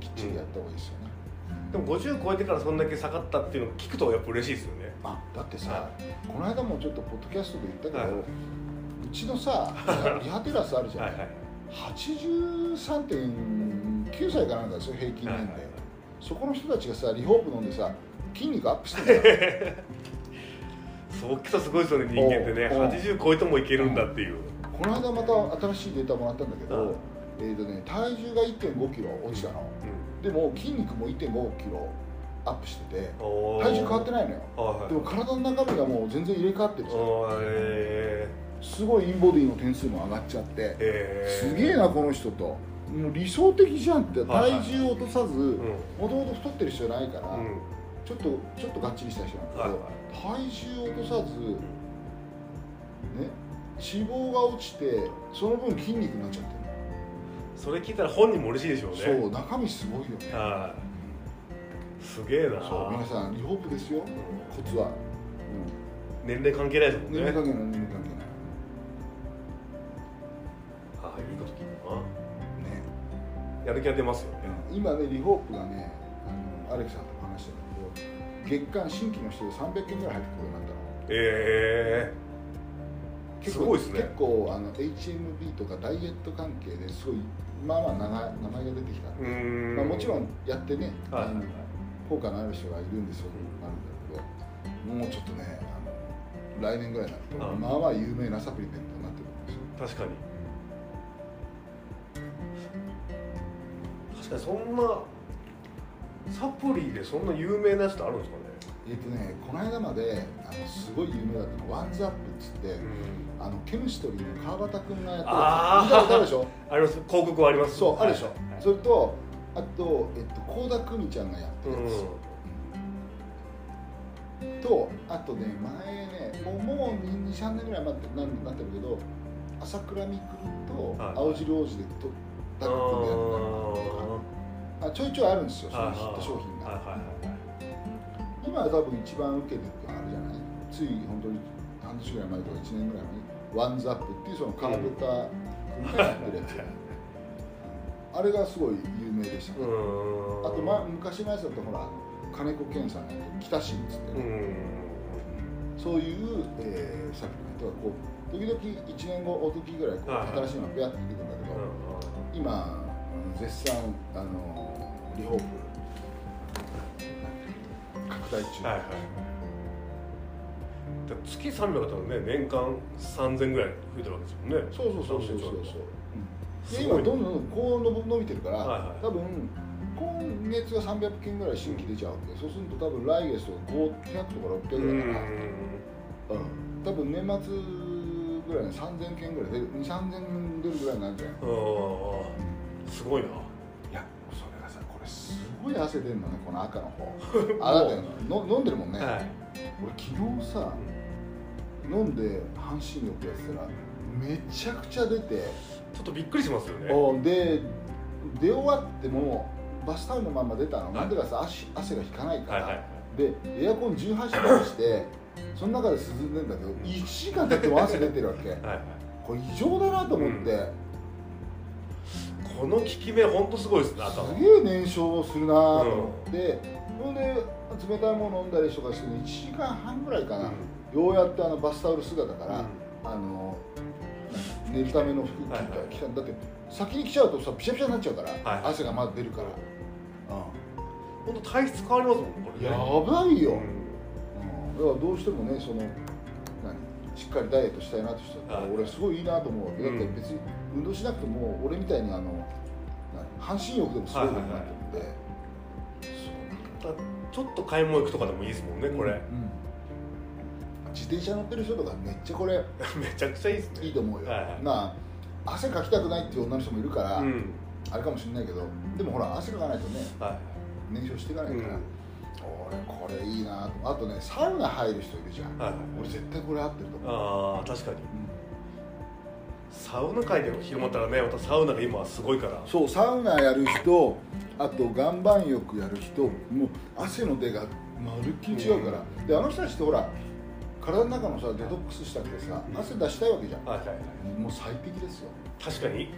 きっちりやった方がいいですよね、でも50超えてからそんだけ下がったっていうのを聞くとやっぱ嬉しいですよね。あだってさ、はこの間もちょっとポッドキャストで言ったけど、はいうちのさ リハテラスあるじゃん、はいはい。83.9歳かなんかですよ平均年齢、はいはいはい。そこの人たちがさリホープ飲んでさ筋肉アップしてるからそうきっとすごいですよね人間ってね。おうおう。80超えてもいけるんだっていう。この間また新しいデータもらったんだけど、はいえーとね、体重が1 5キロ落ちたの、でも筋肉も1 5キロアップしてて体重変わってないのよ。はいはいでも体の中身がもう全然入れ替わってるじゃんすごいインボディの点数も上がっちゃってすげえなこの人と。もう理想的じゃんってはいはい体重を落とさずうん。もともと太ってる人じゃないから、うん。ちょっとちょっとがっちりした人なんだけど、体重を落とさず、ね、脂肪が落ちてその分筋肉になっちゃってる。それ聞いたら本人も嬉しいでしょうね。そう中身すごいよね。はい。すげえな。そう皆さんリホープですよ。コツは、年齢関係ないですもうんん、ね。年齢関係ないやる気が出ますよね。今ねリホープがねあのアレクさんとも話したんだけど月間新規の人で300件ぐらい入ってくるようになったの。ええ結構すごいですね。結構あの HMB とかダイエット関係ですごいまあまあ名前名前が出てきたんうで、まあ、もちろんやってね、はい。あの効果のある人がいるんですよ、あるんだけどもうちょっとねあの来年ぐらいになるとあまあまあ有名なサプリメントになってるんですよ。確かに確か？にそんなサプリでそんな有名なやつってあるんですかね？えっ、とねこの間まであのすごい有名だったのワンズアップっつって、あのケミストリーの川端君がやってるあー。見たことあるでしょ？あります。広告はあります。そうあるでしょ、はい。それとあとえっと倖田來未ちゃんがやってるやつ、とあとね前ねもうもう23年ぐらい前ってなんなってるけど朝倉未来とはい。青汁王子でとタッグ組んでやってたのとかあちょいちょいあるんですよそのヒット商品が。今は多分一番受けてるのはあるじゃない？つい本当に半年ぐらい前とか1年ぐらい前にワンズアップっていうそのカーペター君がやってる。やつ、あれがすごい有名でしたね、あと、ま、昔のやつだとほら金子健さんがやってる北新っつってね、うん。そういう、えーサプリメントがこう時々1年後おときぐらいこう、新しいのがペアって出てくる今うん絶賛あのリホープ拡大中、はいはい。月300だったらね年間3000ぐらい増えてるわけですもんね。そうそうそうそうそう。そう、うん。今どんどんこう伸び伸びてるから、はいはい。多分今月が300件ぐらい新規出ちゃうわけそうすると多分来月とか500とか600うぐらいかな、ん。うん、多分年末ぐらいに3000件ぐらい出る2 3 0出るぐらいになるんじゃないうんすごいな。いやそれがさこれすごい汗出るのねこの赤の方。あだっての飲んでるもんね、はい。俺昨日さ飲んで半身浴やってたらめちゃくちゃ出て。ちょっとびっくりしますよね。おで出終わってもバスタオルのまま出たの、はいなんでかさ汗汗が引かないから、はいはいでエアコン18度にしてその中で涼んでんだけど1時間経っても汗出てるわけ。はいはい。これ異常だなと思って、この効き目本当すごいですね頭。すげえ燃焼するなと思って、ほんで冷たいもの飲んだりとかして1時間半ぐらいかな、ようやってあのバスタオル姿から、あの寝るための服着た,、はいはい着ただって。先に着ちゃうとさピシャピシャになっちゃうから、はい汗がまだ出るから、本当体質変わりますもんこうん、れね。やばいよ、うんからどうしてもねその何しっかりダイエットしたいなとしてたら、はい。俺すごいいいなと思うわけ。だってうん。別に運動しなくても俺みたいにあの何半身浴でもすごいことになってるんで、だちょっと買い物行くとかでもいいですもんねこれ、うん自転車乗ってる人とかめっちゃこれ めちゃくちゃいいですね。いいと思うよ、はいはい。まあ汗かきたくないっていう女の人もいるから、うん。あれかもしれないけどでもほら汗かかないとねは燃焼していかないから、うん俺これいいなと。あとねサウナ入る人いるじゃん、いはいはい。俺絶対これ合ってると思う、ああ確かに。サウナ界でも広まったらねまたサウナが今はすごいから。そうサウナやる人あと岩盤浴やる人もう汗の出がまるっきり違うから、であの人たちってほら体の中のさデトックスしたくてさ汗出したいわけじゃん、はいはいはい。もう最適ですよ。確かに。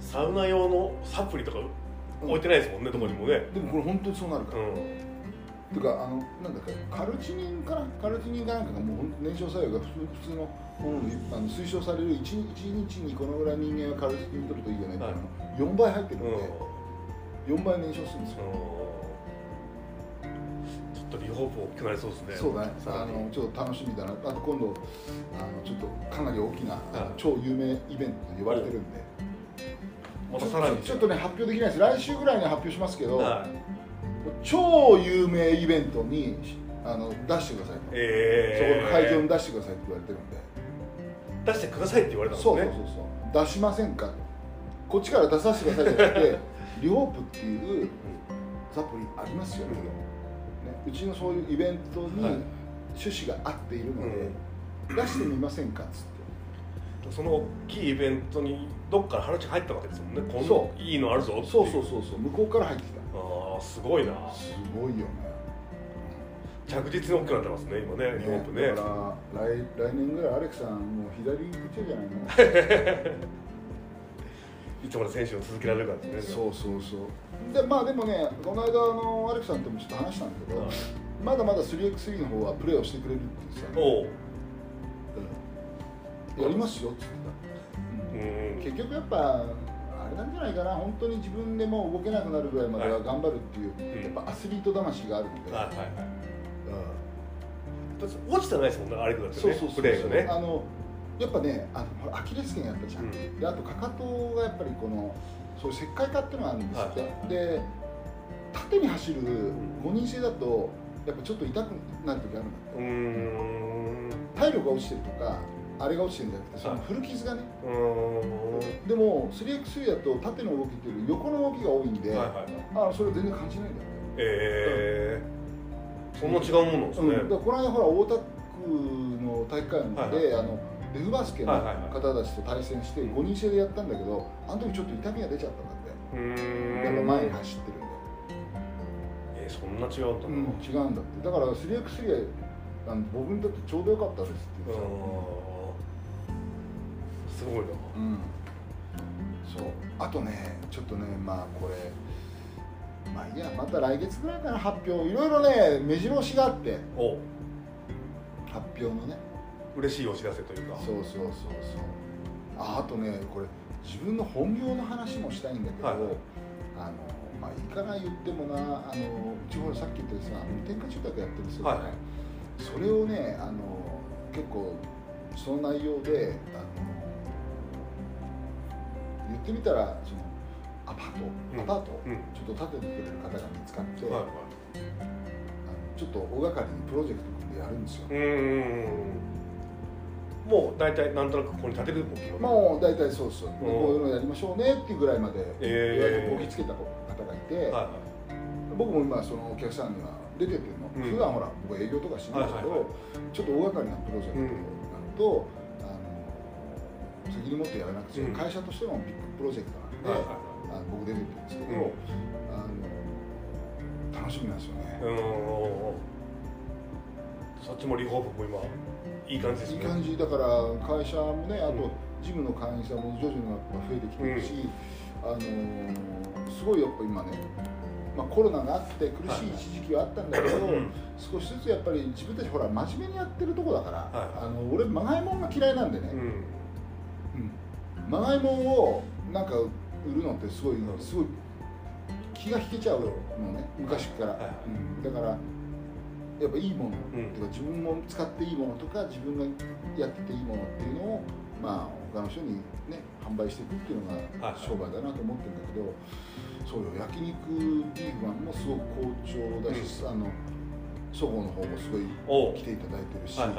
サウナ用のサプリとか置いてないですもんね、どこにもね。でもこれ本当にそうなるから、うん。てかあのなんだっけカルチニンかな？カルチニンかなんかがもう燃焼作用が普通普通のものにあの推奨される 1, 日日にこのぐらい人間はカルチニン取るといいよねっていうの、4倍入ってるんで、4倍燃焼するんですよ、ちょっとリホープ大きくなりそうですね。そうだね。あのちょっと楽しみだな。あと今度あのちょっとかなり大きな、超有名イベントと呼ばれてるんでまたさらにちょっとね発表できないです。来週ぐらいに発表しますけど、はい。超有名イベントにあの出してくださいと、えそこ会場に出してくださいって言われてるんで。出してくださいって言われたんですね。そうそうそう。出しませんか？こっちから出させてくださいじゃなくて リホープっていうサプリありますよ、ね、うちのそういうイベントにはい。趣旨が合っているので、うん。出してみませんかっつってその大きいイベントにどっから話入ったわけですもんね。こんそいいのあるぞっていそうそうそうそう。向こうから入ってきた。ああすごいな。すごいよね。着実に大きくなってますね今ねリホープね。だから来来年ぐらいアレクさんもう左行っちゃうじゃないの？いつまで選手を続けられるかってね。そうそうそう。でまあでもねこの間あのアレクさんともちょっと話したんだけど、はい。まだまだ 3x3 の方はプレーをしてくれるって言ってたおう。うんやりますよ。って言ってた、うん。結局やっぱあれなんじゃないかな。本当に自分でもう動けなくなるぐらいまでははい頑張るっていう、うんやっぱアスリート魂があるので、はいはい。はいうん落ちてないですもんねあれだってねそうそうそうプレーがね。あのやっぱねあのアキレス腱やったじゃん、うん。であとかかとがやっぱりこのそういう石灰化っていうのがあるんですって、はいで縦に走る5人制だとやっぱちょっと痛くなる時あるんだって体力が落ちてるとかあれが落ちてるんじゃなくてそのはい。古傷がね、うーん。でも 3x3 だと縦の動きっていうより横の動きが多いんで、はいはいはい。あそれ全然感じないんだよね、えー、そんな違うものですね、うん、だこの間ほら大田区の体育館で、あのデフバスケのはいはいはい方たちと対戦して5人制でやったんだけどあの時ちょっと痛みが出ちゃったんだって。うーん。やっぱ前に走ってるんで、えー、そんな違うんだ。な、うん、違うんだって。だから 3x3 はあの僕にとってちょうどよかったですって言ってたすごいな。うん。そう。あとねちょっとねまあこれまあいいやまた来月ぐらいかな発表。いろいろね目白押しがあって。お。発表のね。嬉しいお知らせというか。そうそうそうそう。ああとねこれ自分の本業の話もしたいんだけど、はいはい。あのまあいいかな言ってもなあのうちほらさっき言ったさ無添加住宅やってるんですよ、はいはい。それをねあの結構その内容であの言ってみたらそのアパート、うん。アパートをうん。ちょっと建ててくれる方が見つかって、はいはあのちょっと大掛かりにプロジェクト組んでやるんですよ。いうーんもう大体なんとなくここに立てる。もう大体そうそう、でこういうのやりましょうねっていうぐらいまでえー。こきつけた方がいて、はいはい。僕も今そのお客さんには出てってるのうん。普段ほら僕は営業とかしないけど、はいはいはい。ちょっと大掛かりなプロジェクトになると、責任持ってやらなくて、うん会社としてもビッグプロジェクトなんで、あの僕出てるんですけど、うん。あの楽しみなんですよね、うん。そっちもリフォームも今いい感じですね。いい感じ。だから会社もねあと、うん。ジムの会員さんも徐々にやっぱ増えてきてるし、あのすごいやっぱ今ね、まあ、コロナがあって苦しい一時期はあったんだけど、うん。少しずつやっぱり自分たちほら真面目にやってるとこだから、はいあの俺まがいもんが嫌いなんでね、うんうんまがいもんをなんか売るのってすごいうんすごい気が引けちゃうのね昔から、はい。はいうん。だからやっぱいいもの、うんてか自分も使っていいものとか自分がやってていいものっていうのをまあ他の人にね販売していくっていうのがはい。はい商売だなと思ってるんだけど、そうよ焼肉ビーフマンもすごく好調だし、あのそごうの方もすごい来ていただいてるし、はいはい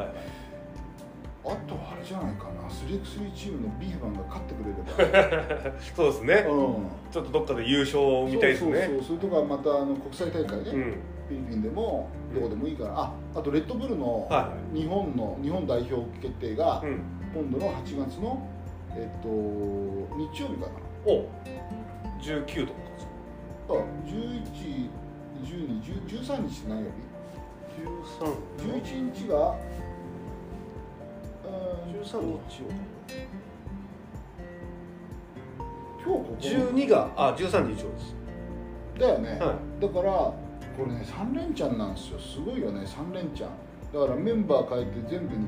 あとはあれじゃないかな。3x3 チームのビーフマンが勝ってくれれば。そうですね。うん。ちょっとどっかで優勝みたいですね。そうそうそう。それとかまたあの国際大会ね、うん。フィリピンでもどこでもいいから、ああとレッドブルのは日本の日本代表決定がうん。今度の8月のえっと日曜日かな。お19度あ11、12、10 13日って何曜日？13 ?11 日が13日曜今日ここ。12があ13日曜です。だよね、はだからこれね3連チャンなんですよ。すごいよね3連チャン。だからメンバー変えて全部に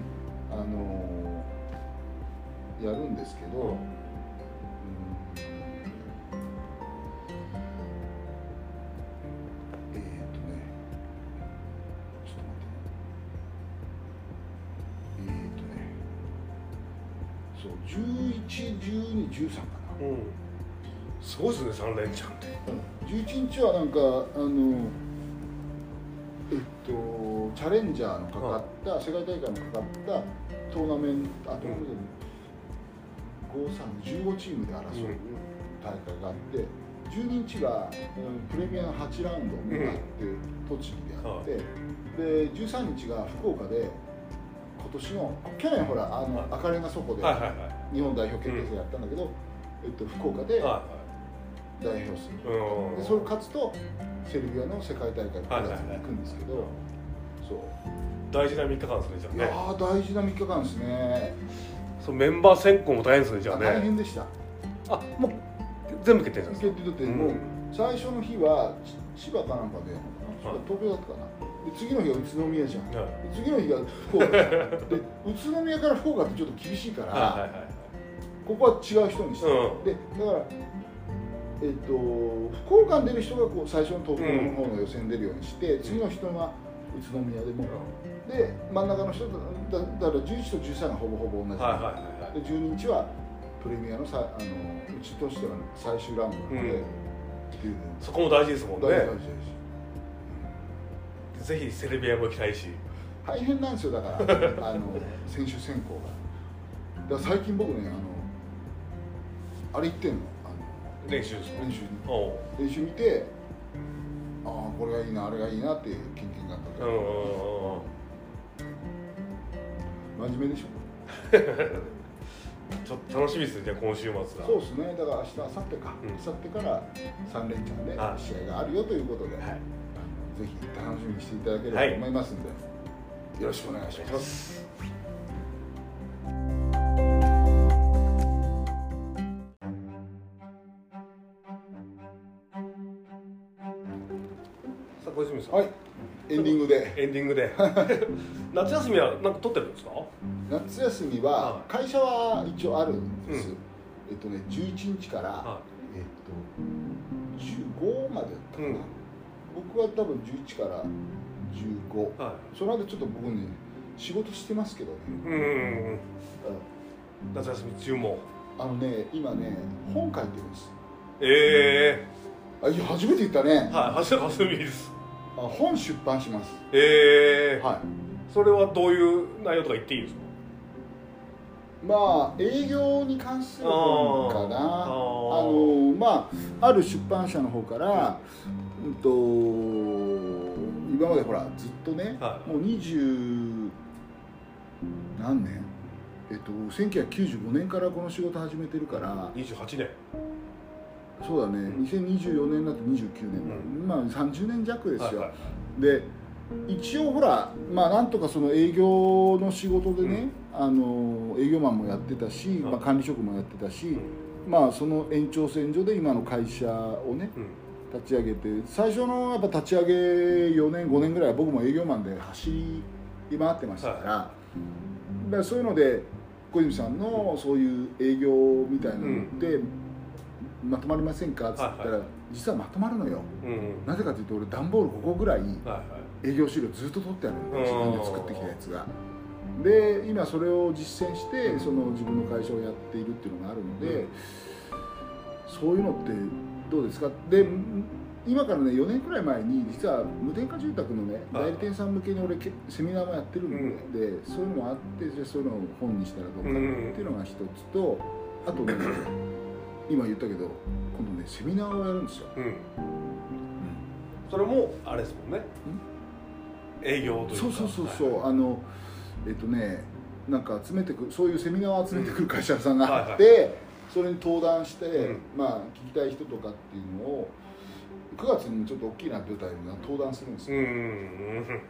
あのーやるんですけど、111213かな。うん。すごいですね3連チャンって。11日はなんかあのえっとチャレンジャーのかかった、世界大会のかかったトーナメントあトーナメント5315チームで争う大会があって12日が、うんプレミアの8ラウンド目があって、栃木であって、で13日が福岡で今年の去年ほらあの、はい。赤レンガ倉庫ではいはいは日本代表決定戦やったんだけど、えっと、福岡でいは代表する。いはいうん。でそれを勝つとセルビアの世界大会9はいはいはい月に行くんですけど、そう。大事な3日間ですねじゃあいや大事な3日間ですね。そうメンバー選考も大変ですねじゃあ大ね変でした。あもう全部決定決定だってもう、最初の日はち千葉かなんかではい。東京だったかな。で次の日は宇都宮じゃん。はい。で次の日が福岡で宇都宮から福岡ってちょっと厳しいから、はいはいはいここは違う人にして、うん。でだからえっと福岡に出る人がこう最初の東京の方の予選に出るようにして、次の人は宇都宮でも、で真ん中の人だだだから11と13がほぼほぼ同じ、はいはいはいはいで12日はプレミアのさあのうちとしては最終ラウンドなので、うんそこも大事ですもんね大事大事大事ぜひセルビアも行きたいし大変なんですよだからあの選手選考がだから最近僕ねあのあれ行ってんの？あの練習ですか？練習に。練習見てああこれがいいなあれがいいなっていう経験があったから、うんうんうんうん。真面目でしょ？ちょっと楽しみですねじゃあ今週末が。そうですね。だから明日明後日か、うん。明後日から3連チャンではい試合があるよということで、はい。ぜひ楽しみにしていただければと思いますんで、よろしくお願いしまますすさあ小泉さんはい。エンディングで。エンディングで。夏休みは何か取ってるんですか？夏休みはは会社は一応あるんです、うん。えっとね11日から、はえっと15までだったかな、うん。僕は多分11から15いはその間ちょっと僕ね仕事してますけどね、夏休み中も。んあのね今ね本書いてるんです。えあいや初めて言ったね、えはい初め初めです。あ本出版します。ええはい。それはどういう内容とか言っていいですか？まあ営業に関する本かな。あのまあある出版社の方から、うん、とい今までほらずっとね、はい。もう20何年？えっと1995年からこの仕事始めてるから。28年そうだね。うん。2024年だと29年、うまあ30年弱ですよ、はいはいで一応ほらまあなんとかその営業の仕事でね、あの営業マンもやってたし、うんまあ、管理職もやってたし、うん。まあその延長線上で今の会社をねうん。立ち上げて最初のやっぱ立ち上げ4年5年ぐらいは僕も営業マンで走り回ってましたから,、だからそういうので小泉さんのそういう営業みたいなのって、まとまりませんか？っつったら、はいはい実はまとまるのよ。うんうん。なぜかというと俺段ボール5個ぐらい営業資料ずっと取ってあるんだよ。うん。自分で作ってきたやつが。で今それを実践してその自分の会社をやっているっていうのがあるので、うん。そういうのってどうですか？で今からね4年くらい前に実は無添加住宅のねはい。代理店さん向けに俺けセミナーもやってるので,、うん。でそういうのもあってじゃあそういうのを本にしたらどうかっていうのが一つとあとね今言ったけど今度ねセミナーをやるんですよ、うん。それもあれですもんね。営業というか。そうそうそうそう、はい。あのえっとねなんか集めてくるそういうセミナーを集めてくる会社さんがあっはて、それに登壇して、うん。ままあ聞きたい人とかっていうのを9月にちょっと大きいなって舞台に登壇するんですよ、うんうん。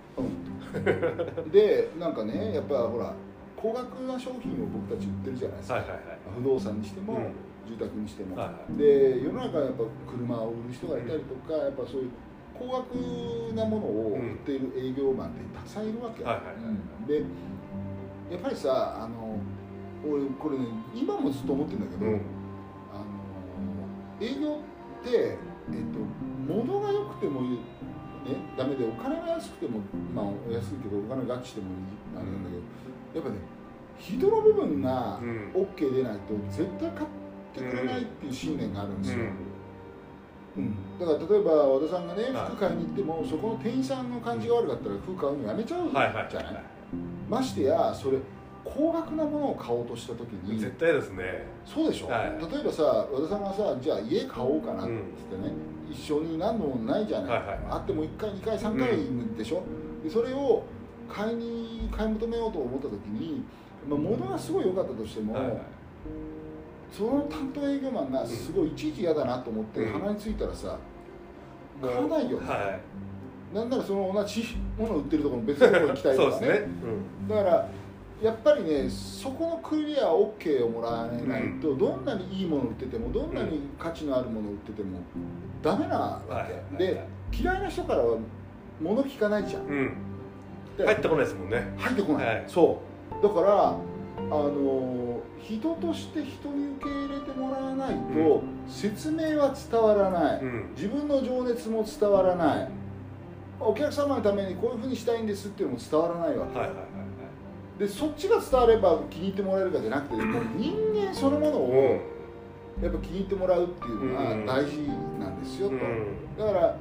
うん。でなんかねやっぱほら高額な商品を僕たち売ってるじゃないですか、はいはいはい。不動産にしても、うん住宅にしても、はいはい。で世の中はやっぱ車を売る人がいたりとか、やっぱそういう高額なものを売っている営業マンってたくさんいるわけ、はいはいでやっぱりさあの俺これね今もずっと思ってるんだけど、うん。あの営業って、えっと、物が良くてもねダメでお金が安くてもまあお安いけどお金がガチしてもいいあれなんだけどやっぱね人の部分がうん。OK 出ないと絶対買ってくれないっていう信念があるん。ですよ、うん。だから例えば和田さんがねはい。服買いに行ってもそこの店員さんの感じが悪かったら服買うのやめちゃうじゃない？い、ははいはい。ましてやそれ高額なものを買おうとした時に絶対ですね。そうでしょ、はい。例えばさ和田さんがさじゃあ家買おうかなって言ってね、一緒に何度もないじゃない、はいはいあっても1回2回3回でしょ、でそれを買いに買い求めようと思った時に、まあ、物がすごい良かったとしても、はいはいその担当営業マンがすごいいちいち嫌だなと思ってうん。鼻についたらさ、買わないよね、はい。なんならその同じものを売ってるところの別のところに行きたいとかね。そうですね。だからやっぱりねそこのクリア OK をもらえないと、どんなにいいもの売っててもどんなに価値のあるもの売っててもダメなわけ、で嫌いな人からは物聞かないじゃん、うん。入ってこないですもんね。入ってこない、はい。そう。だからあの人として人に受け入れてもらわないと、説明は伝わらない、うん。自分の情熱も伝わらない。お客様のためにこういうふうにしたいんですっていうのも伝わらないわけ、はいはいはいでそっちが伝われば気に入ってもらえるかじゃなくて人間そのものをやっぱ気に入ってもらうっていうのがうん。大事なんですよと、うん。だから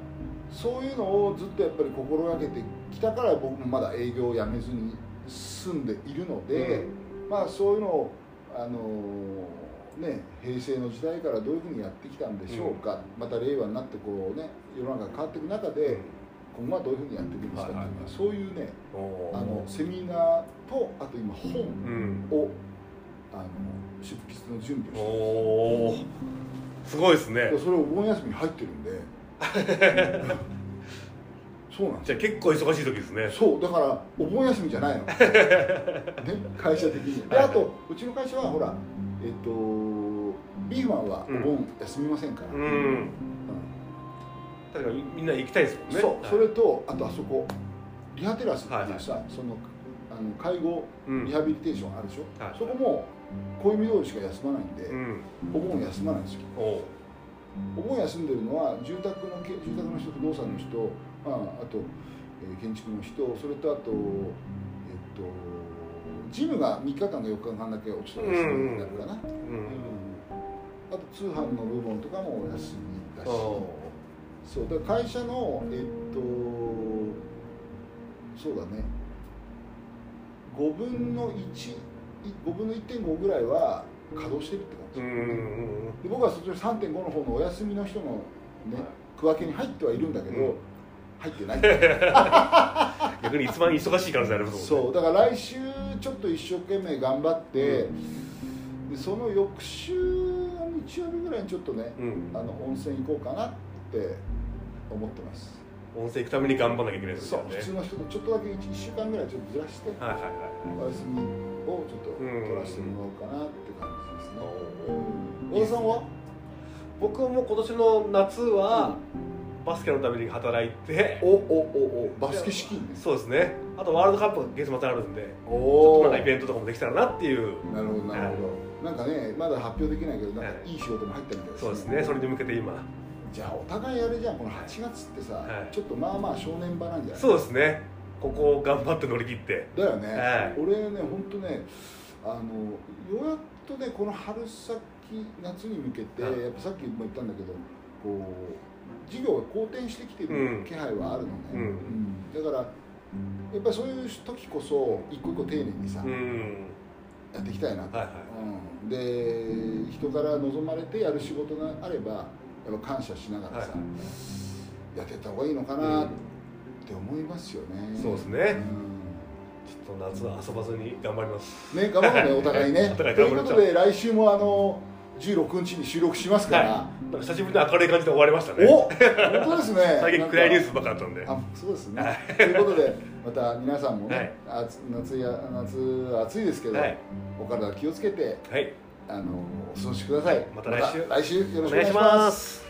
そういうのをずっとやっぱり心がけてきたから僕もまだ営業を辞めずに住んでいるので、まあそういうのをあのね平成の時代からどういうふうにやってきたんでしょうか、また令和になってこうね世の中が変わっていく中で、今後はどういうふうにやっていくんですかっていうのは、そういうねあのセミナーとあと今本うんを、あの出筆の準備をおしておすごいですね。でそれお盆休みに入ってるんで そうなんじゃあ結構忙しい時ですね。そうだからお盆休みじゃないの、ね、会社的に。ではいあとうちの会社はほらえっとビーフマンはお盆休みませんから、うん。うん。確かにみんな行きたいですもんね。そう、はい。それとあとあそこリハテラスっていうはいさ、そのあの介護うん。リハビリテーションあるでしょ、はいそこも小指通りしか休まないんで、うん。お盆休まないんですよ。お盆休んでるのは住宅のけ住宅の人不動産の人、まあ、あと、えー建築の人それとあとえっとジムが3日間か4日間だけお勤め休みになるかな、うんあと通販の部門とかもお休みだし。おそうだ会社のえっとそうだね。5分の15分の1.5ぐらいは稼働してるって感じ、うんうんで僕はそっちの3.5の方のお休みの人のね区分けに入ってはいるんだけど、入ってない。逆に一番忙しい可能性ありますもんね。そうだから来週ちょっと一生懸命頑張って、でその翌週の日曜日ぐらいにちょっとね、うん。あの温泉行こうかなって思ってます。温泉行くために頑張んなきゃいけないですそうよね。普通の人とちょっとだけ 1, 週間ぐらいちょっとずらして、はいはいはいお休みをちょっと取らせてもらおうかなって感じですね、おうん、小田さんは？僕も今年の夏はバスケのために働いておおおおバスケ資金ね。そうですね。あとワールドカップが月末にあるんでちょおおっとなんかイベントとかもできたらなっていう。なるほどなるほど、なんかねまだ発表できないけどなんかはい。いい仕事も入ったみたいですそうですね。それに向けて今。じゃあお互いあれじゃんこの8月ってさ、はい。ちょっとまあまあ正念場なんじゃない？そうですね。ここを頑張って乗り切って。だよね、はい。俺ね本当ねあのようやっとねこの春先夏に向けて、はい。やっぱさっきも言ったんだけどこう事業が好転してきてうんる気配はあるのね、うん。うん。だからやっぱりそういう時こそ一個一個丁寧にさ、うん。やっていきたいなと、はいはい。うん、で人から望まれてやる仕事があればやっぱ感謝しながらさ、はい。やっていった方がいいのかなって思いますよね、そうですね。うん。ちょっと夏は遊ばずに頑張ります。ね、頑張ろうね、お互いね。ということで、来週もあの16日に収録しますから、はい。久しぶりに明るい感じで終わりましたね。お本当ですね。最近暗いニュースばっかだったんで。かあそうですね。ということで、また皆さんもね、はい。暑夏や夏暑いですけど、はい。お体気をつけてはい。あのお過ごしください。また来週。来週よろしくお願いしま。す